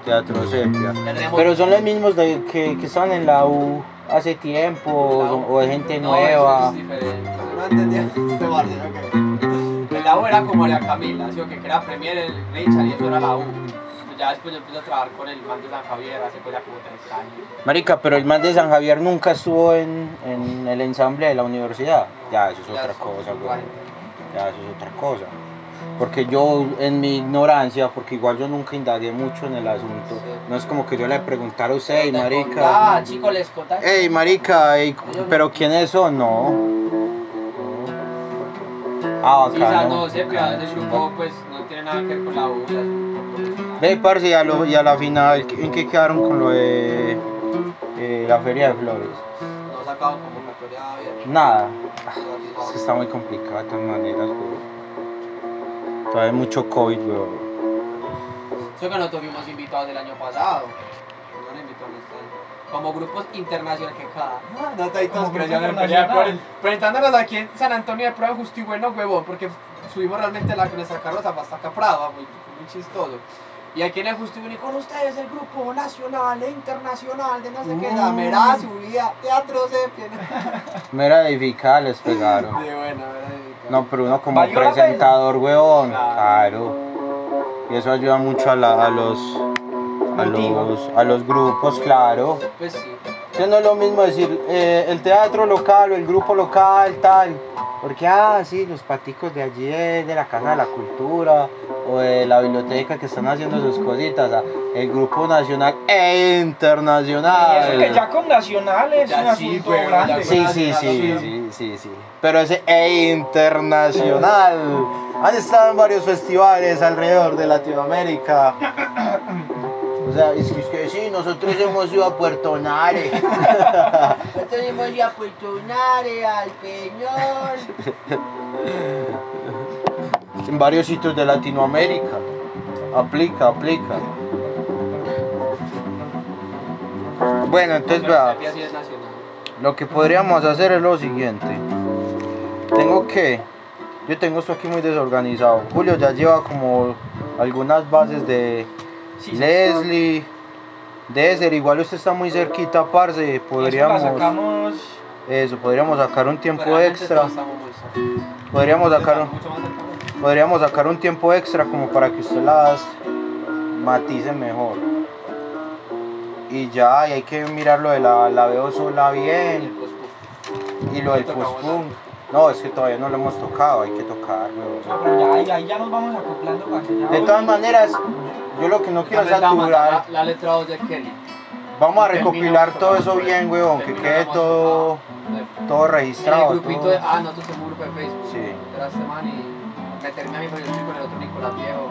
Speaker 1: Teatro sepia. Pero son los mismos de, que, que estaban en la U hace tiempo, o, o de gente
Speaker 2: No,
Speaker 1: nueva.
Speaker 2: eso es diferente. No entendía este barrio, ok. La U era como María Camila, ¿sí? que era Premier, el Richard y eso era la U. Ya después yo empecé a trabajar con el man de San Javier hace pues ya como tres años.
Speaker 1: Marica, pero el man de San Javier nunca estuvo en, en el ensamble de la universidad. Ya, eso es
Speaker 2: Ya
Speaker 1: otra cosa, güey.
Speaker 2: 40.
Speaker 1: Ya, eso es otra cosa. Porque yo, en mi ignorancia, porque igual yo nunca indagué mucho en el asunto,
Speaker 2: Sí.
Speaker 1: no es como que yo le preguntara a usted, hey, marica,
Speaker 2: contaba, chico, les contaste.
Speaker 1: hey, marica, ey, pero ¿quiénes son? No, Ah,
Speaker 2: Sí, o sea, no, ese grupo pues no tiene nada que ver con la U, o sea, es un grupo profesional.
Speaker 1: Ve, parce, y a, lo- y a la final, ¿en qué quedaron con lo de eh, la Feria de Flores?
Speaker 2: No sacaban convocatoria abierta.
Speaker 1: Nada. Es que está muy complicado de todas maneras, weón. Todavía hay mucho COVID, weón.
Speaker 2: Eso que nosotros fuimos invitados el año pasado. Como grupos internacionales que cada. No te todos por Presentándonos aquí en San Antonio de Prueba Justo y Bueno, huevón, porque subimos realmente la, nuestra carroza hasta acá Prado, muy, muy chistoso. Y aquí en el Justo y Bueno, y con ustedes el grupo nacional e internacional de no sé qué, la mera subida, teatro sepia.
Speaker 1: Mera edificada les pegaron.
Speaker 2: ¿verdad?
Speaker 1: No, pero uno como
Speaker 3: ¿Valió la
Speaker 1: presentador, weón.
Speaker 2: Claro.
Speaker 1: Claro. Y eso ayuda mucho a, la- a los a los a los grupos, claro.
Speaker 2: Pues sí.
Speaker 1: Que no es lo mismo decir eh, el teatro local o el grupo local, tal. Porque, ah, sí, los paticos de allí de, la Casa de la Cultura o de la biblioteca que están haciendo sus cositas. ah, El grupo nacional e
Speaker 3: Y
Speaker 1: internacional.
Speaker 3: eso que ya con nacionales es
Speaker 2: Ya
Speaker 3: un
Speaker 2: sí,
Speaker 3: asunto
Speaker 2: ya
Speaker 3: grande.
Speaker 1: Sí, sí, sí, sí, sí, sí. Pero ese e internacional. Han estado en varios festivales alrededor de Latinoamérica. Sea, es que, es que sí, nosotros hemos ido a Puerto Nare.
Speaker 5: Nosotros hemos ido a Puerto Nare, al Peñol.
Speaker 1: En varios sitios de Latinoamérica. Aplica, aplica. Bueno, entonces vea.
Speaker 2: Sepia sí es nacional.
Speaker 1: Lo que podríamos hacer es lo siguiente. Tengo que. Yo tengo esto aquí muy desorganizado. Julio ya lleva como algunas bases de
Speaker 3: Sí.
Speaker 1: Leslie. De ser igual usted está muy cerquita, parce.
Speaker 3: Eso
Speaker 1: Podríamos.
Speaker 3: sacamos
Speaker 1: Eso, podríamos sacar un tiempo extra. Podríamos sacar un, podríamos sacar un tiempo extra como para que usted las matice mejor. Y ya, y hay que mirar lo de la, la veo sola bien. Y lo del post-punk. No, es que todavía no lo hemos tocado, hay que tocar,
Speaker 3: No,
Speaker 1: weón.
Speaker 3: pero ya, ahí, ahí ya nos vamos acoplando para que ya
Speaker 1: De todas maneras, yo lo que no quiero es saturar.
Speaker 2: La, la letra 2 de Kelly.
Speaker 1: Vamos a
Speaker 2: Termino-
Speaker 1: recopilar todo eso bien, weón, que quede todo, todo
Speaker 2: En
Speaker 1: registrado.
Speaker 2: el grupito
Speaker 1: todo.
Speaker 2: de. Ah, nosotros tenemos un grupo de Facebook.
Speaker 1: Sí.
Speaker 2: Era este man y meterme a mí, yo estoy con el otro Nicolás Viejo.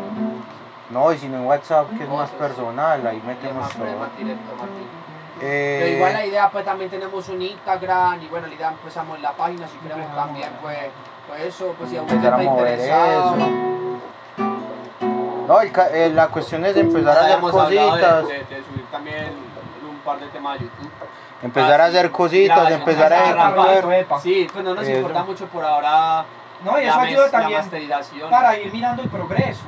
Speaker 1: No, y si no en WhatsApp, que es más personal, ahí metemos todo. Eh,
Speaker 2: Pero igual la idea, pues también tenemos un Instagram y bueno, la idea empezamos en la página, si queremos también, pues, pues eso, pues si
Speaker 1: a
Speaker 2: está
Speaker 1: mover
Speaker 2: interesado.
Speaker 1: eso. No, el ca- eh, la cuestión es empezar a hacer cositas.
Speaker 2: De, de, de subir también un par de temas a YouTube.
Speaker 1: Empezar a hacer cositas, empezar a.
Speaker 2: Sí, pues no nos
Speaker 1: Eso.
Speaker 2: importa mucho por ahora
Speaker 3: No, y eso
Speaker 2: mes-
Speaker 3: ayuda también para ir mirando el progreso.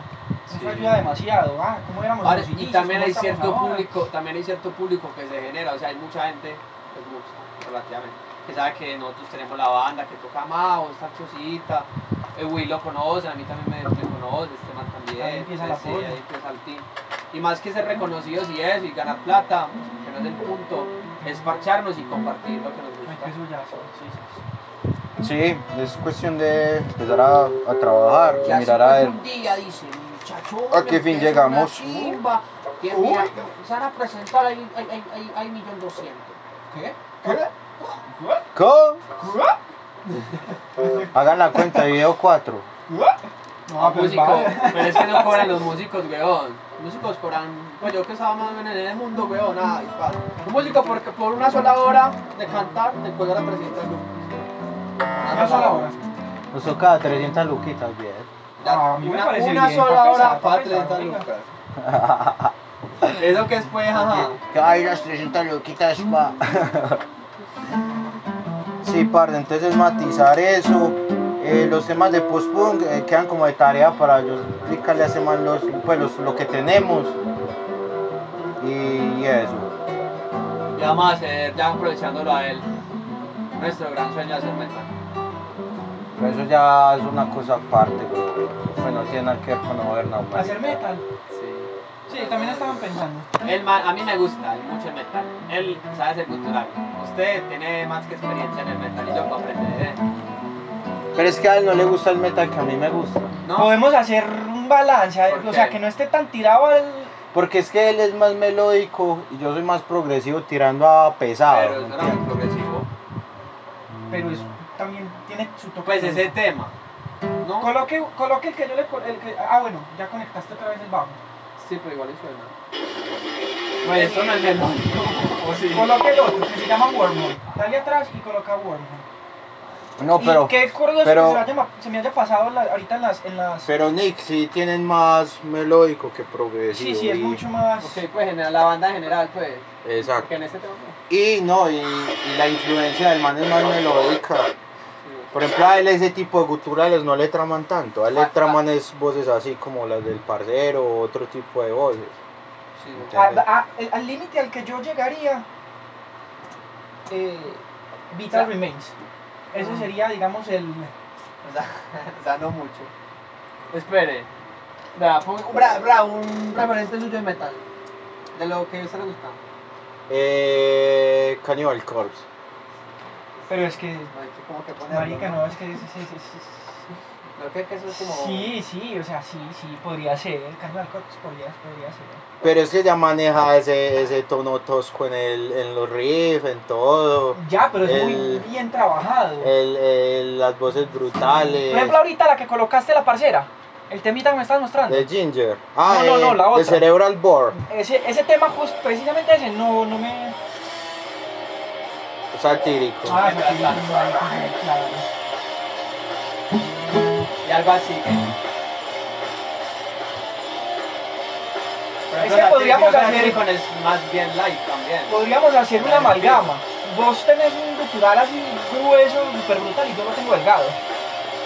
Speaker 2: Sí.
Speaker 3: Eso ayuda demasiado. Ah, ¿cómo éramos
Speaker 2: Vale,
Speaker 3: los
Speaker 2: y también
Speaker 3: ¿Cómo
Speaker 2: hay cierto
Speaker 3: ahora?
Speaker 2: público, también hay cierto público que se genera, o sea, hay mucha gente, pues mucha, relativamente, que sabe que nosotros tenemos la banda, que toca Mao, esta chocita, el Will lo conoce, a mí también me, me conoce, este man también,
Speaker 3: Ahí empieza
Speaker 2: entonces, sí, ahí empieza el team. Y más que ser reconocidos y eso, y ganar plata, que no es el punto, es parcharnos y compartir lo que nos
Speaker 3: Ay,
Speaker 2: gusta.
Speaker 3: que eso ya, sí, sí, sí.
Speaker 1: Sí, es cuestión de empezar a, a trabajar,
Speaker 5: Que así
Speaker 1: mirar a ver.
Speaker 5: un día dice, muchacho,
Speaker 1: ¿A qué fin llegamos?
Speaker 5: una chimba, que
Speaker 3: Uy.
Speaker 5: mira, se van a presentar ahí, ahí, ahí, ahí, ahí millón doscientos.
Speaker 3: ¿Qué?
Speaker 1: ¿Cómo? Hagan la cuenta, video 4.
Speaker 3: No, pues
Speaker 2: músico,
Speaker 3: vale.
Speaker 2: pero es que no cobran los músicos, weón. Los músicos cobran, pues yo que estaba más menos en el mundo, weón, nada, igual. Un músico por, por una sola hora de cantar te cobra 300 lucas.
Speaker 3: Una sola hora.
Speaker 1: Nos toca 300 luquitas, bien.
Speaker 3: Ah, a mí me
Speaker 2: una,
Speaker 3: parece
Speaker 2: una
Speaker 3: bien,
Speaker 2: sola hora para
Speaker 3: pesar,
Speaker 2: 30
Speaker 3: venga.
Speaker 2: lucas. Eso que es pues, ajá.
Speaker 1: Que hay las 300 luquitas, pa. Sí, parte, entonces matizar eso. Eh, los temas de post-punk eh, quedan como de tarea para yo explicarle a ese man los, pues, los- lo que tenemos. Y eso.
Speaker 2: Y vamos a hacer, ya aprovechándolo a él, nuestro gran sueño de hacer metal.
Speaker 1: Pero eso ya es una cosa aparte, bro. Pues no tiene nada que ver con Overnight. man.
Speaker 3: Hacer metal.
Speaker 2: Sí.
Speaker 3: También estaban pensando.
Speaker 2: El a mí me gusta mucho el metal. Él sabe ser cultural. Usted tiene más que experiencia en el metal y yo puedo aprender de él.
Speaker 1: Pero es que a él no le gusta el metal que a mí me gusta.
Speaker 2: ¿No?
Speaker 3: Podemos hacer un balance,
Speaker 2: ¿Por
Speaker 3: o sea, que no esté tan tirado al...
Speaker 1: Porque es que él es más melódico y yo soy más progresivo tirando a pesado.
Speaker 2: Pero
Speaker 1: ¿me
Speaker 2: eso era muy
Speaker 1: entiendes?
Speaker 2: progresivo.
Speaker 3: Pero es, también tiene su toque.
Speaker 2: Pues ese tema, ¿no?
Speaker 3: Coloque, coloque el que yo le... El que, ah, bueno, ya conectaste otra vez el bajo.
Speaker 2: Sí, pero igual y suena. Bueno, eso no es melódico. ¿O sí?
Speaker 3: Coloque el otro, que se llama Wormhole. Dale atrás y coloca Wormhole.
Speaker 1: No,
Speaker 3: y
Speaker 1: pero,
Speaker 3: qué curioso
Speaker 1: pero-
Speaker 3: que se, haya se me haya pasado la- ahorita en las... En las
Speaker 1: pero Nick sí tienen más melódico que progresivo.
Speaker 3: sí, sí, es
Speaker 1: y-
Speaker 3: mucho más...
Speaker 2: Ok, pues general, la banda en general, pues.
Speaker 1: Exacto.
Speaker 2: Porque en este tema.
Speaker 1: Y no, y, y la influencia del man es más melódica. Por ejemplo, a él ese tipo de guturales no le traman tanto. A él le
Speaker 2: Ah,
Speaker 1: traman es voces así como las del parcero o otro tipo de voces.
Speaker 2: Sí.
Speaker 3: A- a- el- al límite al que yo llegaría, eh, Vital
Speaker 2: O sea,
Speaker 3: Remains. Ese
Speaker 2: Ujú.
Speaker 3: sería, digamos, el...
Speaker 2: O sea, o sea, no mucho. Espere. Bra, pon- bra, bra, un referente suyo de metal. De lo que a usted le gusta.
Speaker 1: Eh, Cannibal Corpse.
Speaker 3: Pero es que,
Speaker 2: como ponerlo.
Speaker 3: marica, no, es que... es- es- es- es-
Speaker 2: Creo que, eso es como.
Speaker 3: Sí, sí, o sea, sí, sí, podría ser. Cannibal Corpse podría, podría ser.
Speaker 1: Pero es que ya maneja ese, ese tono tosco en, el, en los riffs, en todo.
Speaker 3: Ya, pero es muy
Speaker 1: El-
Speaker 3: bien trabajado.
Speaker 1: El, el- las voces brutales.
Speaker 3: Por ejemplo, ahorita la que colocaste la parcera, el temita que me estás mostrando.
Speaker 1: De Ginger. Ah,
Speaker 3: No, no, no,
Speaker 1: eh,
Speaker 3: la
Speaker 1: de
Speaker 3: otra.
Speaker 1: Cerebral Bore.
Speaker 3: Ese, ese tema, just, precisamente ese, no, no me...
Speaker 1: Satírico.
Speaker 3: Ah.
Speaker 2: Y algo así.
Speaker 3: Es que podríamos hacer-
Speaker 2: Silicon es más bien light también.
Speaker 3: Podríamos hacer una amalgama. Vos tenés un gutural así grueso, súper brutal, y yo lo tengo delgado.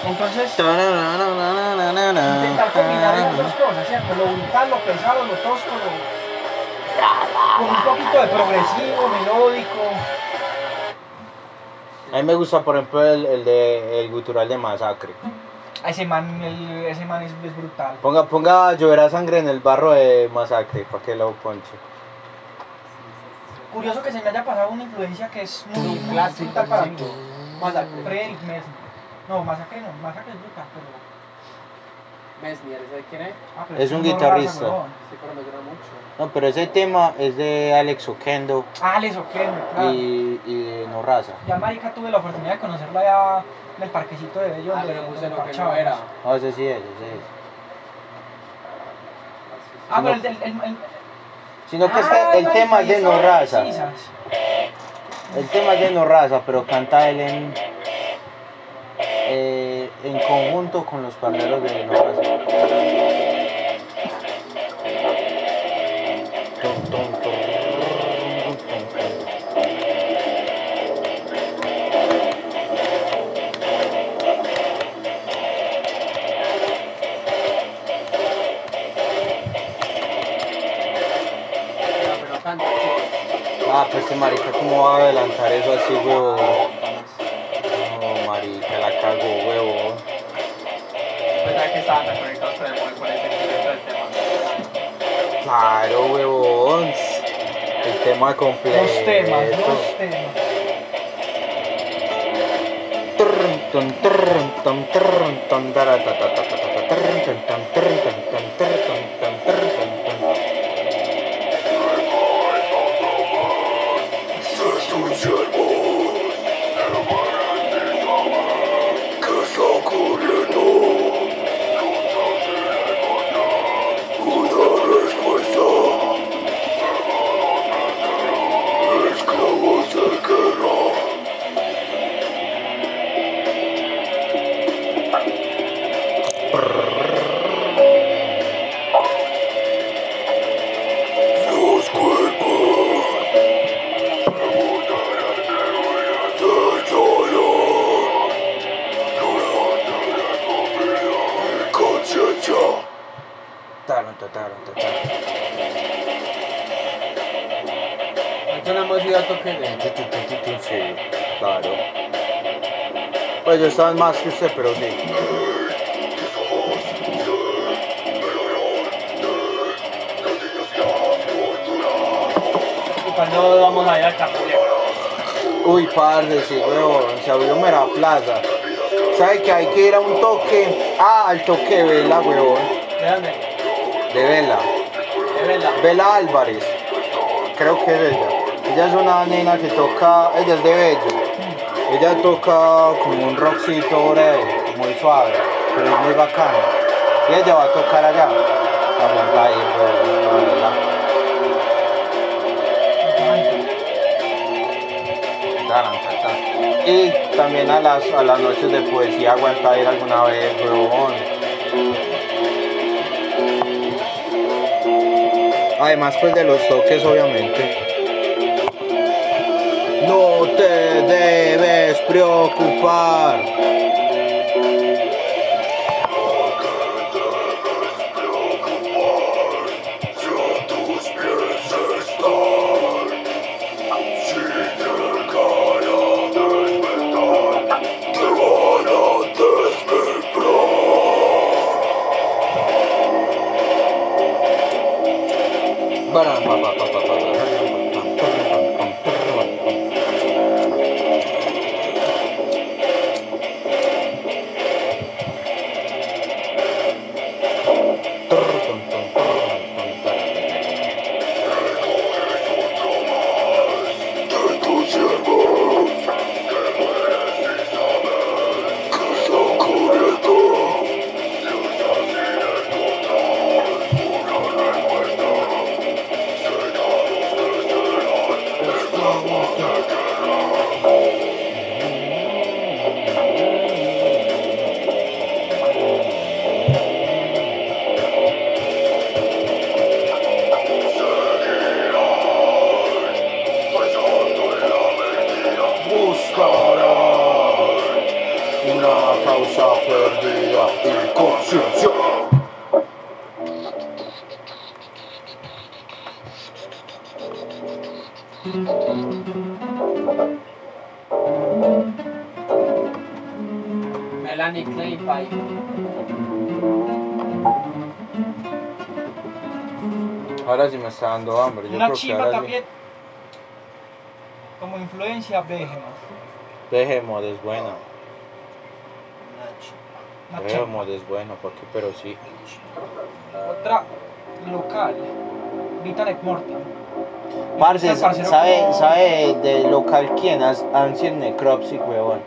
Speaker 3: Entonces, intentar combinar esas dos cosas, ¿cierto? Lo brutal, lo pesado, lo tosco, lo... con un poquito de progresivo, melódico.
Speaker 1: A mí me gusta, por ejemplo, el, el de el gutural de Masacre.
Speaker 3: Ese man, el- ese man es, es brutal.
Speaker 1: Ponga, ponga lloverá sangre en el barro de Masacre para que lo ponche.
Speaker 3: Curioso que se me haya pasado una influencia que es muy, brutal para mí.
Speaker 2: Masacre.
Speaker 3: Frederick Mesmer. No, Masacre no, Masacre es brutal, pero...
Speaker 2: Mesnier, ¿ese quién es?
Speaker 3: ah, pero
Speaker 1: Es un guitarrista.
Speaker 3: huevón.
Speaker 2: Sí, pero me suena mucho.
Speaker 1: No, pero ese tema es de Alex Oquendo
Speaker 3: Ah, les Oquendo, claro.
Speaker 1: y, y de No Raza.
Speaker 3: Ya marica tuve la oportunidad de conocerla allá en el parquecito de Bello.
Speaker 2: Ah, pero puse lo que no era.
Speaker 1: No, ese sí es, ese es.
Speaker 3: Ah, pero el, el, el, el-
Speaker 1: Sino que
Speaker 3: Ah,
Speaker 1: el tema es de
Speaker 3: esa
Speaker 1: No
Speaker 3: hora
Speaker 1: Raza.
Speaker 3: precisas.
Speaker 1: El tema es de No Raza, pero canta él en, eh, en conjunto con los parleros de
Speaker 2: chicos.
Speaker 1: Ah, pues este marica, ¿cómo va a adelantar eso así, huevo? No, marica, la cago, Claro, huevón. El tema completo.
Speaker 3: Dos temas, dos temas.
Speaker 1: Yo estaba más que usted, pero sí.
Speaker 2: ¿Y cuándo vamos a ir al Capulé?
Speaker 1: Uy, parce, sí, weón, se abrió mera plaza. ¿Sabe que hay que ir a un toque? Ah, al toque de Vela, weón.
Speaker 2: ¿De dónde?
Speaker 1: De Vela.
Speaker 2: De Vela.
Speaker 1: Vela Álvarez. Creo que es ella. Ella es una nena que toca, ella es de Bello. Ella toca como un rockcito breve, muy suave. pero es muy bacano. Y ella va a tocar allá. Tatan. Y también a las, a las noches de poesía aguanta ir alguna vez, huevón. Además pues de los toques obviamente. No te debes preocupar. Hambre. Yo
Speaker 3: Una
Speaker 1: creo que
Speaker 3: chiva también. Como influencia, Behemoth.
Speaker 1: Behemoth es buena. Behemoth es buena, ¿para qué? Pero sí.
Speaker 3: Otra local. Vital Mortal.
Speaker 1: Parce, ¿sabe, ¿sabe de local quién? Ancient Necropsy, huevón.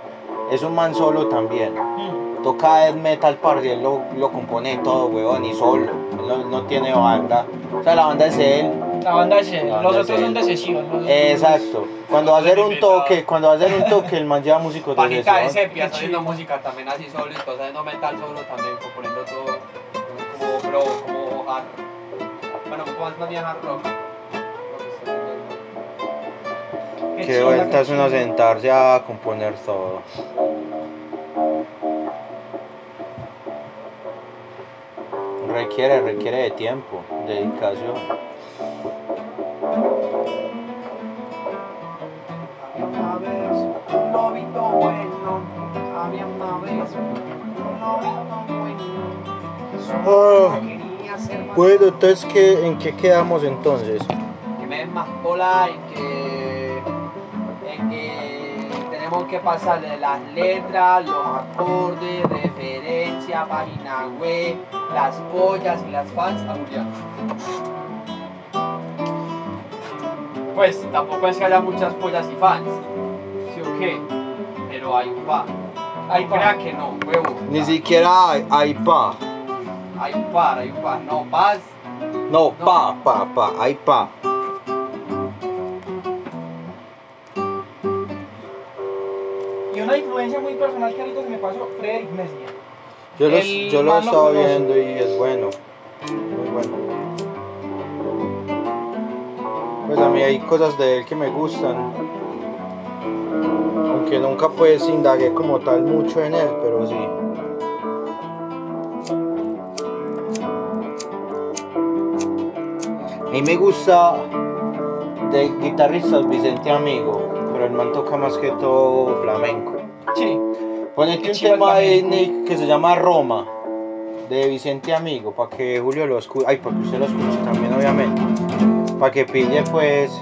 Speaker 1: Es un man solo también.
Speaker 3: Mm.
Speaker 1: Toca death metal, parce, él lo, lo compone todo, huevón, y solo. Él no, no tiene banda. O sea, la banda es él.
Speaker 3: La banda es.
Speaker 1: La
Speaker 3: Los
Speaker 1: banda
Speaker 3: otros son de sesión.
Speaker 1: Exacto. Cuando va a hacer un toque, cuando va a hacer un toque, el man lleva músicos de
Speaker 2: Panita de
Speaker 1: sesión.
Speaker 2: sepia, haciendo música también así solo, y todo haciendo metal solo también, componiendo todo como bro, como hard. Bueno, más, más bien hard rock.
Speaker 3: Qué
Speaker 1: Qué vuelta es uno sentarse a componer todo. Requiere, requiere de tiempo, dedicación.
Speaker 5: Bueno,
Speaker 1: entonces, ¿qué, ¿en qué quedamos entonces?
Speaker 2: que me den más bola en que, en que tenemos que pasarle las letras, los acordes, referencia, página web, las pollas y las fans a Julián. Pues tampoco es que haya muchas pollas y fans, ¿sí o qué? Pero hay un par.
Speaker 3: Hay
Speaker 2: crea que no, huevo.
Speaker 1: Ni siquiera hay, hay pa.
Speaker 2: Hay un par, hay un par. No, paz.
Speaker 1: No, pa, pa, pa, hay pa.
Speaker 3: Y una influencia muy personal que ahorita se me pasó, Frederick Mesnia.
Speaker 1: Yo lo,
Speaker 3: El
Speaker 1: yo lo he estado viendo y es bueno. Muy bueno. Pues a mí hay cosas de él que me gustan. Aunque nunca pues indagué como tal mucho en él, pero sí. A mí me gusta de guitarristas Vicente Amigo, pero el man toca más que todo flamenco.
Speaker 3: Sí.
Speaker 1: Ponete un tema. Nick, que se llama Roma, de Vicente Amigo, para que Julio lo escuche. Ay, para que usted lo escuche también, obviamente. Para que pille, pues.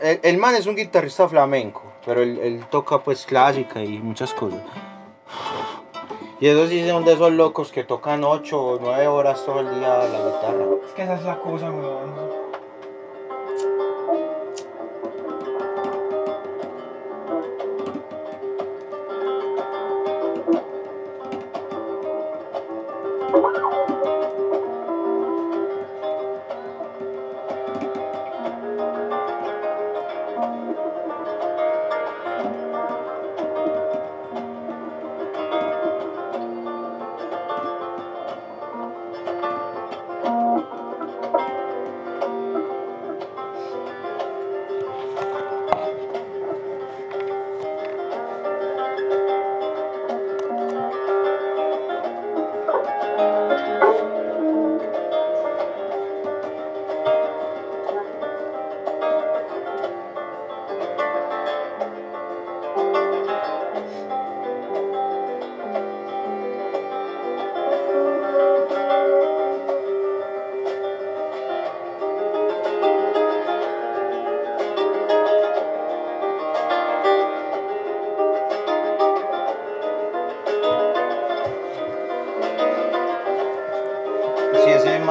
Speaker 1: El, el man es un guitarrista flamenco, pero él, él toca, pues, clásica y muchas cosas. Y esos sí son de esos locos que tocan 8 o 9 horas todo el día la guitarra.
Speaker 3: Es que esa es la cosa, weón.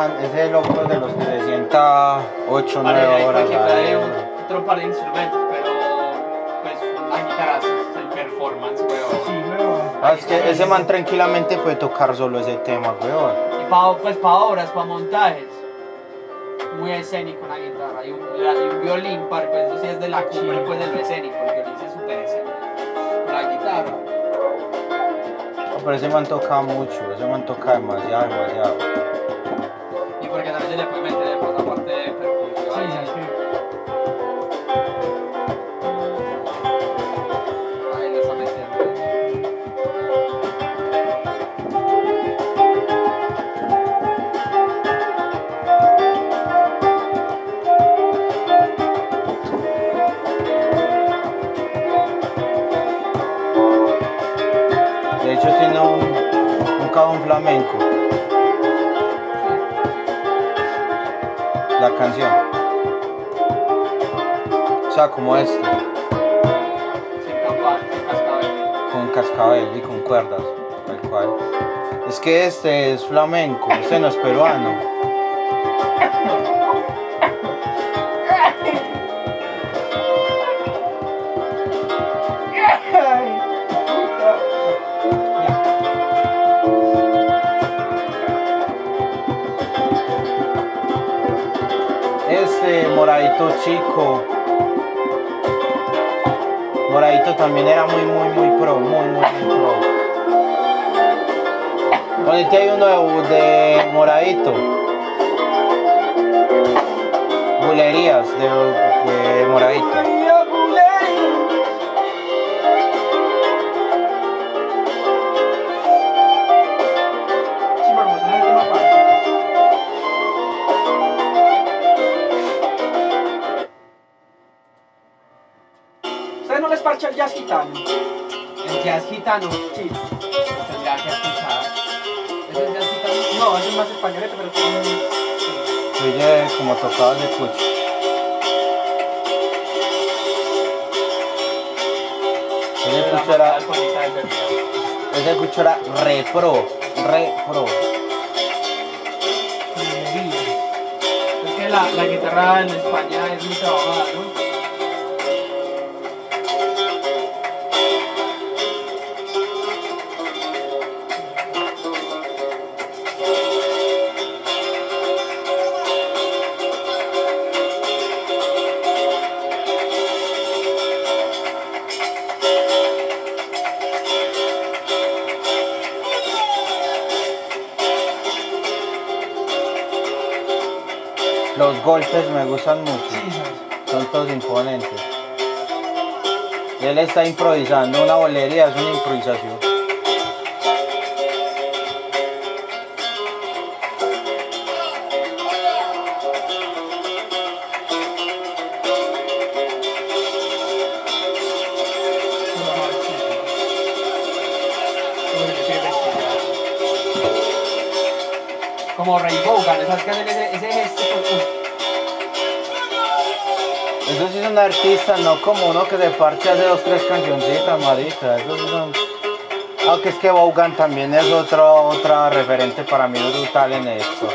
Speaker 1: Man, ese loco de los que se sienta 8
Speaker 2: Vale,
Speaker 1: 9
Speaker 2: hay
Speaker 1: horas.
Speaker 2: un- otro par de instrumentos, pero pues la guitarra es el performance, weón.
Speaker 3: Sí, weón.
Speaker 1: Ah, es que ese man tranquilamente puede tocar solo ese tema, weón.
Speaker 2: Y pa, pues para obras, para montajes, muy escénico la guitarra. Y un, la- y un violín, para, pues eso sí es de la cumbre, pues de lo escénico. El violín sí es súper escénico. La guitarra.
Speaker 1: No, Pero ese man toca mucho, ese man toca demasiado, demasiado. Es que este es flamenco, este no es peruano. Ahorita hay uno de, de moradito. Bulerías de, de moradito.
Speaker 3: ¿Ustedes no les parcha el jazz gitano?
Speaker 2: El jazz gitano.
Speaker 3: Sí.
Speaker 2: Bermuda.
Speaker 1: ese cucho era re pro, re pro.
Speaker 3: Bulería.
Speaker 2: Es que la, la guitarra en España es muy trabajada, ¿no?
Speaker 1: Golpes me gustan mucho, son todos imponentes. Y él está improvisando, una bolería es una improvisación.
Speaker 2: Como Ray Vaughan, esas que hacen ese, ese gesto. Uf,
Speaker 1: Esos sí son artistas, no como uno que se parche hace dos, tres cancioncitas, marica. Esos sí son... Aunque es que Vaughan también es otro, otra referente para mí brutal en esto.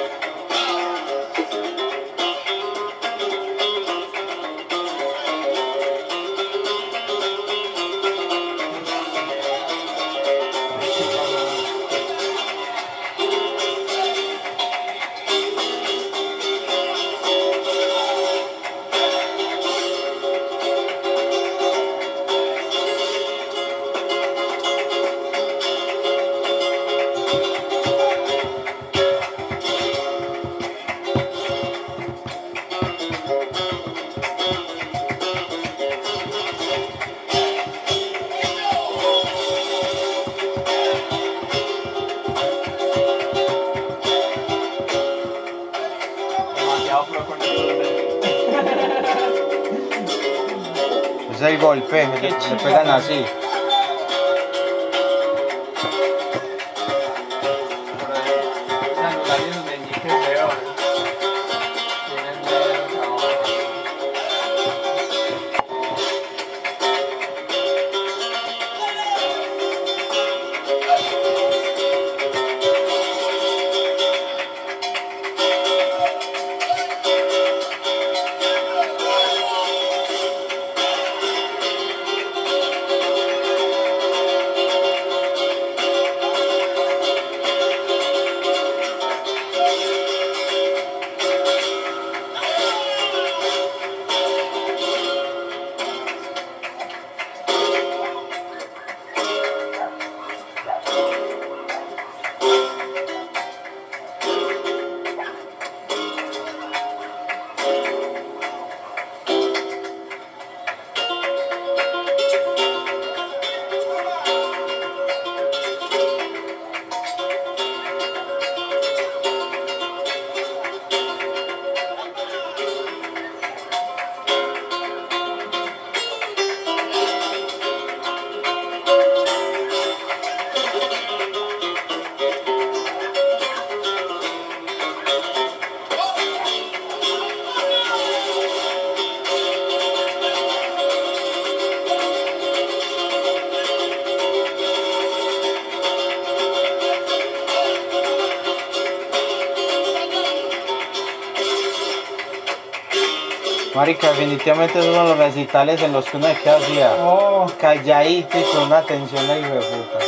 Speaker 1: Marica, definitivamente esos son los recitales en los que uno se queda así, ah,
Speaker 3: Oh,
Speaker 1: calladito y con una atención ahí de puta.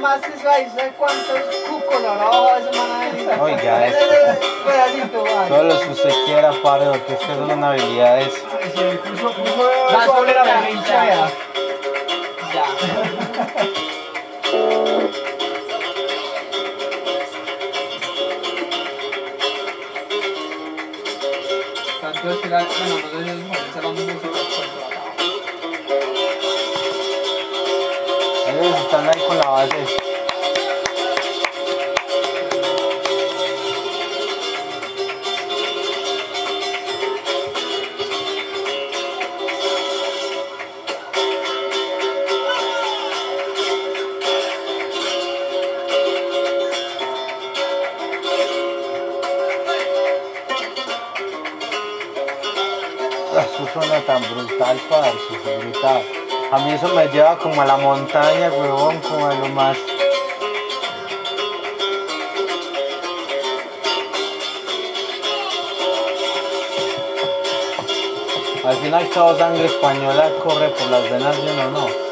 Speaker 2: Más eso ahí, ¿sabes cuántos cucos?
Speaker 1: Oiga,
Speaker 2: man.
Speaker 1: Todos los que usted quiera, es que
Speaker 3: la
Speaker 2: ya,
Speaker 3: berrincha,
Speaker 1: ahí eso me lleva como a la montaña, huevón, como a lo más... Al final toda sangre española corre por las venas de uno, ¿no?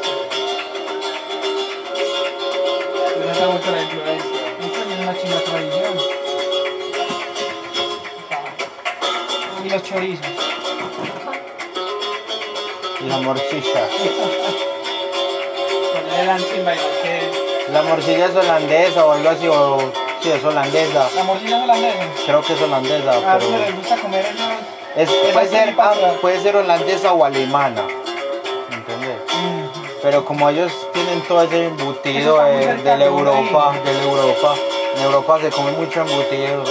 Speaker 1: Morcilla. La morcilla es holandesa o algo así, o... Sí, es holandesa.
Speaker 3: La morcilla holandesa.
Speaker 1: Creo que es holandesa,
Speaker 3: A
Speaker 1: pero...
Speaker 3: les gusta comer.
Speaker 1: Es, puede, ser, ah, puede ser holandesa o alemana. ¿Entendés? Pero como ellos tienen todo ese embutido eh, de la Europa, de la Europa, en Europa se come mucho embutido.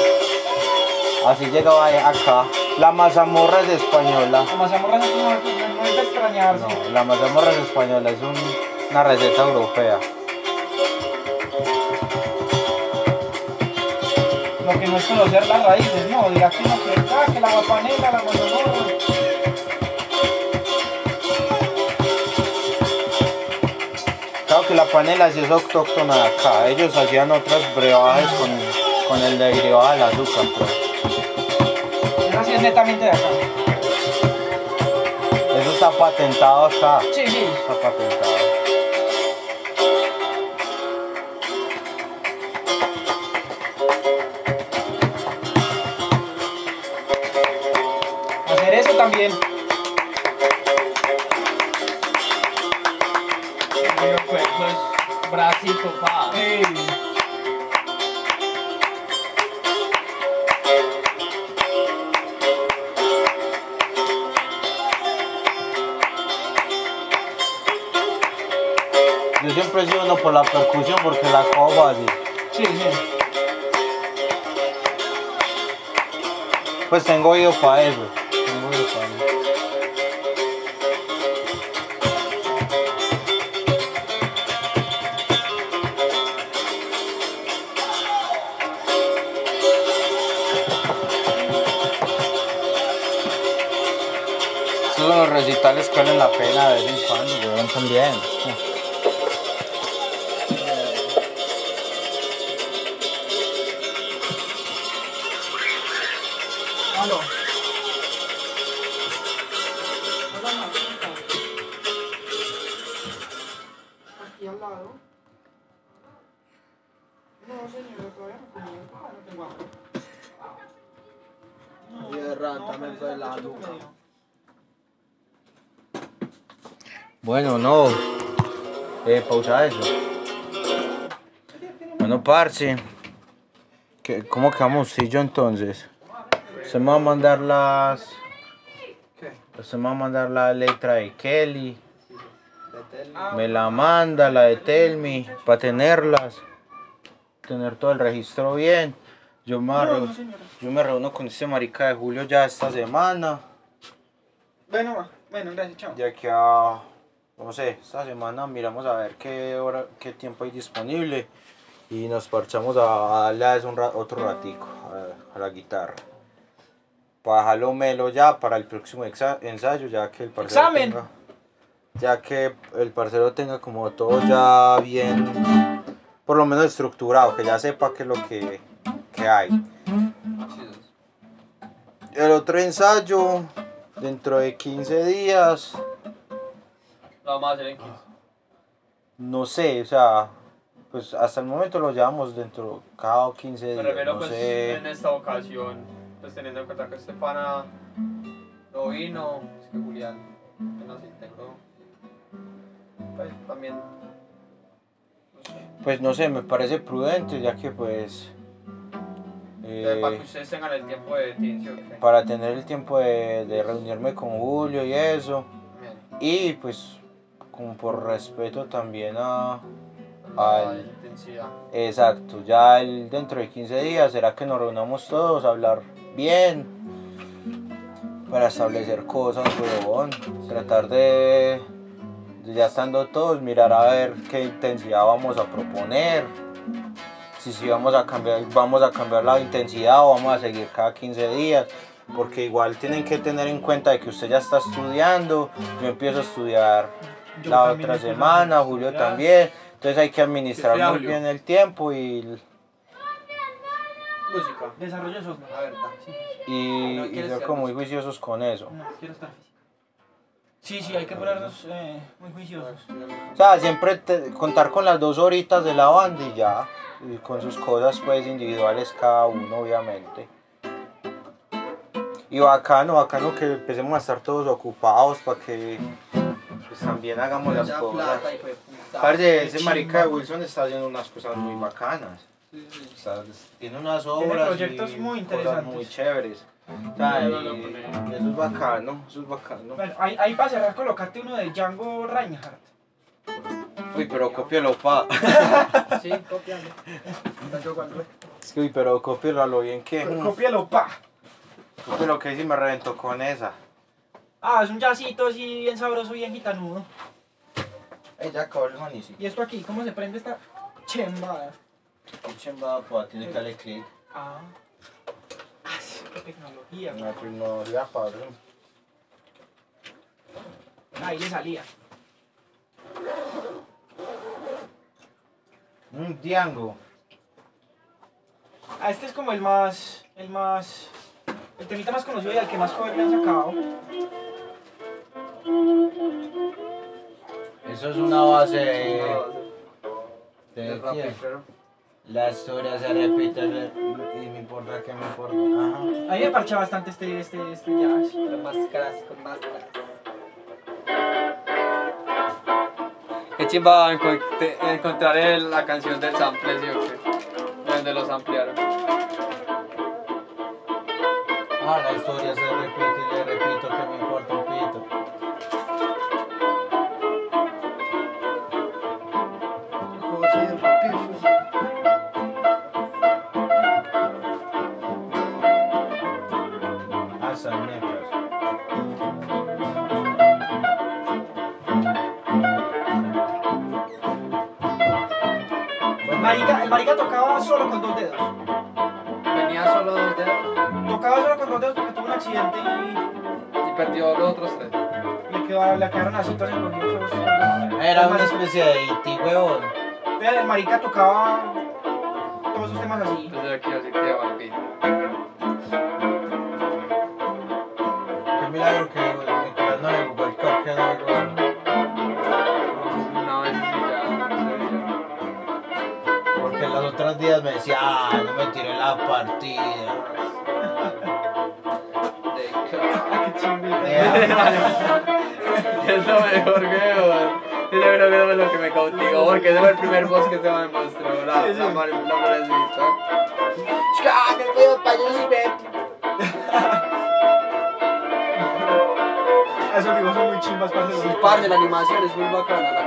Speaker 1: Así llegaba acá. La mazamorra es española.
Speaker 3: La mazamorra no, no, no es de extrañarse.
Speaker 1: No, la mazamorra es española, es un- una receta europea.
Speaker 3: Lo que no es conocer las raíces, no. Dirá que no, que, ah, que la guapanela, la mazamorra.
Speaker 1: Claro que la panela sí es autóctona de acá. Ellos hacían otras brebajes con, con el derivado del azúcar. Pues.
Speaker 3: Es netamente de acá.
Speaker 1: Eso está patentado acá.
Speaker 3: Sí, sí.
Speaker 1: Está patentado.
Speaker 3: Hacer eso también.
Speaker 2: el cuerpo es bracito, pa.
Speaker 3: Sí.
Speaker 1: Por la percusión porque la cojo fácil.
Speaker 3: Sí, sí.
Speaker 1: Pues tengo oído para eso. Tengo oído para eso. Los recitales que valen la pena de vez en cuando, weón, también. Pausa eso. Bueno, parce. ¿Qué- ¿Cómo quedamos usted y yo entonces? Se me va a mandar las. Se me va a mandar la letra de Kelly. Me la manda, la de Telmi, para tenerlas. Tener todo el registro bien. Yo me,
Speaker 3: No, no,
Speaker 1: yo me reúno con este marica de Julio ya esta semana.
Speaker 3: Bueno. Bueno, gracias, chao.
Speaker 1: Ya que a, no sé, esta semana miramos a ver qué hora, qué tiempo hay disponible y nos parchamos a, a darle a eso un ra- otro ratico a, a la guitarra. Para dejarlo melo ya para el próximo exa- ensayo, ya que el parcero
Speaker 3: Examen.
Speaker 1: tenga, ya que el parcero tenga como todo ya bien, por lo menos estructurado, que ya sepa qué es lo que, que hay. el otro ensayo dentro de 15 días,
Speaker 2: A hacer en 15.
Speaker 1: no sé, o sea, pues hasta el momento lo llevamos dentro cada 15
Speaker 2: Me
Speaker 1: días,
Speaker 2: refiero
Speaker 1: no
Speaker 2: pues
Speaker 1: sé.
Speaker 2: en esta ocasión, pues teniendo en cuenta que este pana no vino, es que Julián que nos integró. Pues también, no sé,
Speaker 1: Pues no sé, me parece prudente ya que pues...
Speaker 2: eh, para
Speaker 1: eh,
Speaker 2: que ustedes tengan el tiempo de tincio.
Speaker 1: para tener el tiempo de, de reunirme con Julio y eso. Y pues como por respeto también a...
Speaker 2: La
Speaker 1: Al-
Speaker 2: intensidad.
Speaker 1: Exacto, ya el- dentro de 15 días será que nos reunamos todos a hablar bien. Para establecer cosas, huevón. Tratar de, de ya estando todos, mirar a ver qué intensidad vamos a proponer. Si, si vamos a cambiar, vamos a cambiar la intensidad o vamos a seguir cada 15 días. Porque igual tienen que tener en cuenta de que usted ya está estudiando, yo empiezo a estudiar
Speaker 3: Yo
Speaker 1: la otra semana, Julio también. Entonces hay que administrar
Speaker 2: estudia
Speaker 1: muy
Speaker 2: Julio?
Speaker 1: bien el tiempo y,
Speaker 2: Música.
Speaker 3: Desarrollo de software.
Speaker 2: La verdad.
Speaker 3: Sí.
Speaker 1: y,
Speaker 2: No
Speaker 1: y
Speaker 2: quieres
Speaker 1: ser
Speaker 2: ser
Speaker 1: como muy juiciosos con eso.
Speaker 3: No, quiero estar física. Sí, sí, hay que ponernos eh, muy juiciosos.
Speaker 1: O sea, siempre te- contar con las dos horitas de la banda y ya. Y con sus cosas pues individuales cada uno, obviamente. Y bacano, bacano que empecemos a estar todos ocupados para que pues, también hagamos las cosas. Aparte, ese marica de Wilson está haciendo unas cosas muy bacanas. O sea, tiene unas obras
Speaker 3: proyectos
Speaker 1: y
Speaker 3: muy
Speaker 1: cosas
Speaker 3: interesantes.
Speaker 1: muy chéveres. O sea,
Speaker 2: No, no,
Speaker 1: eso es bacano, eso es bacano.
Speaker 3: Bueno, ahí, ahí para cerrar, colocate uno de Django Reinhardt.
Speaker 1: Uy, pero cópialo, pa.
Speaker 2: Sí, copiando.
Speaker 1: Es que, uy, pero cópialo a lo bien que.
Speaker 3: Cópialo, pa.
Speaker 1: Cópialo que sí me reventó con esa.
Speaker 3: Ah, es un jazzito así bien sabroso, bien gitanudo.
Speaker 1: Ey, ya acabó el
Speaker 3: Y esto aquí, ¿cómo se prende esta chembada?
Speaker 1: Qué chimba, pues, tiene que darle clic.
Speaker 3: Ah. Ah, sí, qué tecnología.
Speaker 1: La tecnología, padre.
Speaker 3: Ahí le salía.
Speaker 1: Un diango.
Speaker 3: Ah, este es como el más. El más. El temita más conocido y al que más cover le han sacado.
Speaker 1: Eso es una base de.
Speaker 2: De
Speaker 1: ¿De
Speaker 2: rap,
Speaker 1: quién? La historia se repite y me importa que me importa. Ajá.
Speaker 3: A mí me parcha bastante este, este, este jazz.
Speaker 2: Con máscaras, con máscaras. Qué chimba encontrar el- la canción del sample, ¿sí o qué? De donde los ampliaron.
Speaker 1: Ah, la historia se repite y le repito que me importa
Speaker 3: marica, tocaba solo con dos dedos.
Speaker 2: Tenía solo dos dedos
Speaker 3: Tocaba solo con dos dedos porque tuvo un accidente y
Speaker 2: y perdió los otros tres.
Speaker 3: le, quedó, le quedaron así todos encogidos.
Speaker 1: Era una especie de iti, huevón.
Speaker 3: Vean, el marica tocaba
Speaker 1: la partida.
Speaker 2: De. Es lo mejor, weón. Yo creo que es lo que me cautivó, porque ese fue el primer boss que se me mostró, la, la, la florecita.
Speaker 5: ¡Ah, me cuido para yo
Speaker 3: Esos dibujos son muy chimbas para
Speaker 2: Sí, parce, la animación es muy bacana, la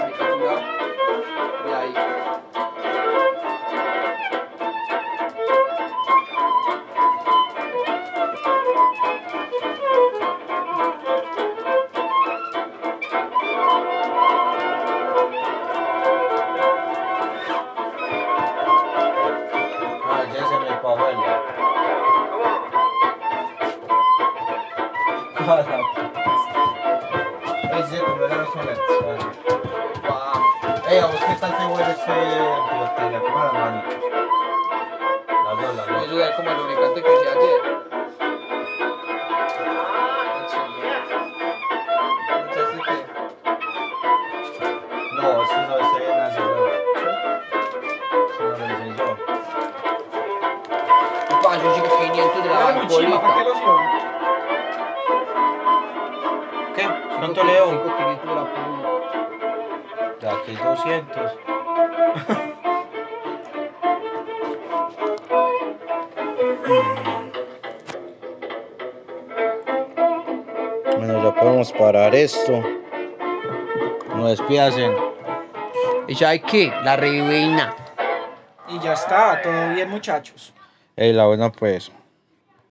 Speaker 1: parar esto. No despidasen.
Speaker 2: ¿Y sabes qué? La reina.
Speaker 3: Y ya está, todo bien muchachos.
Speaker 1: Ey, la buena pues.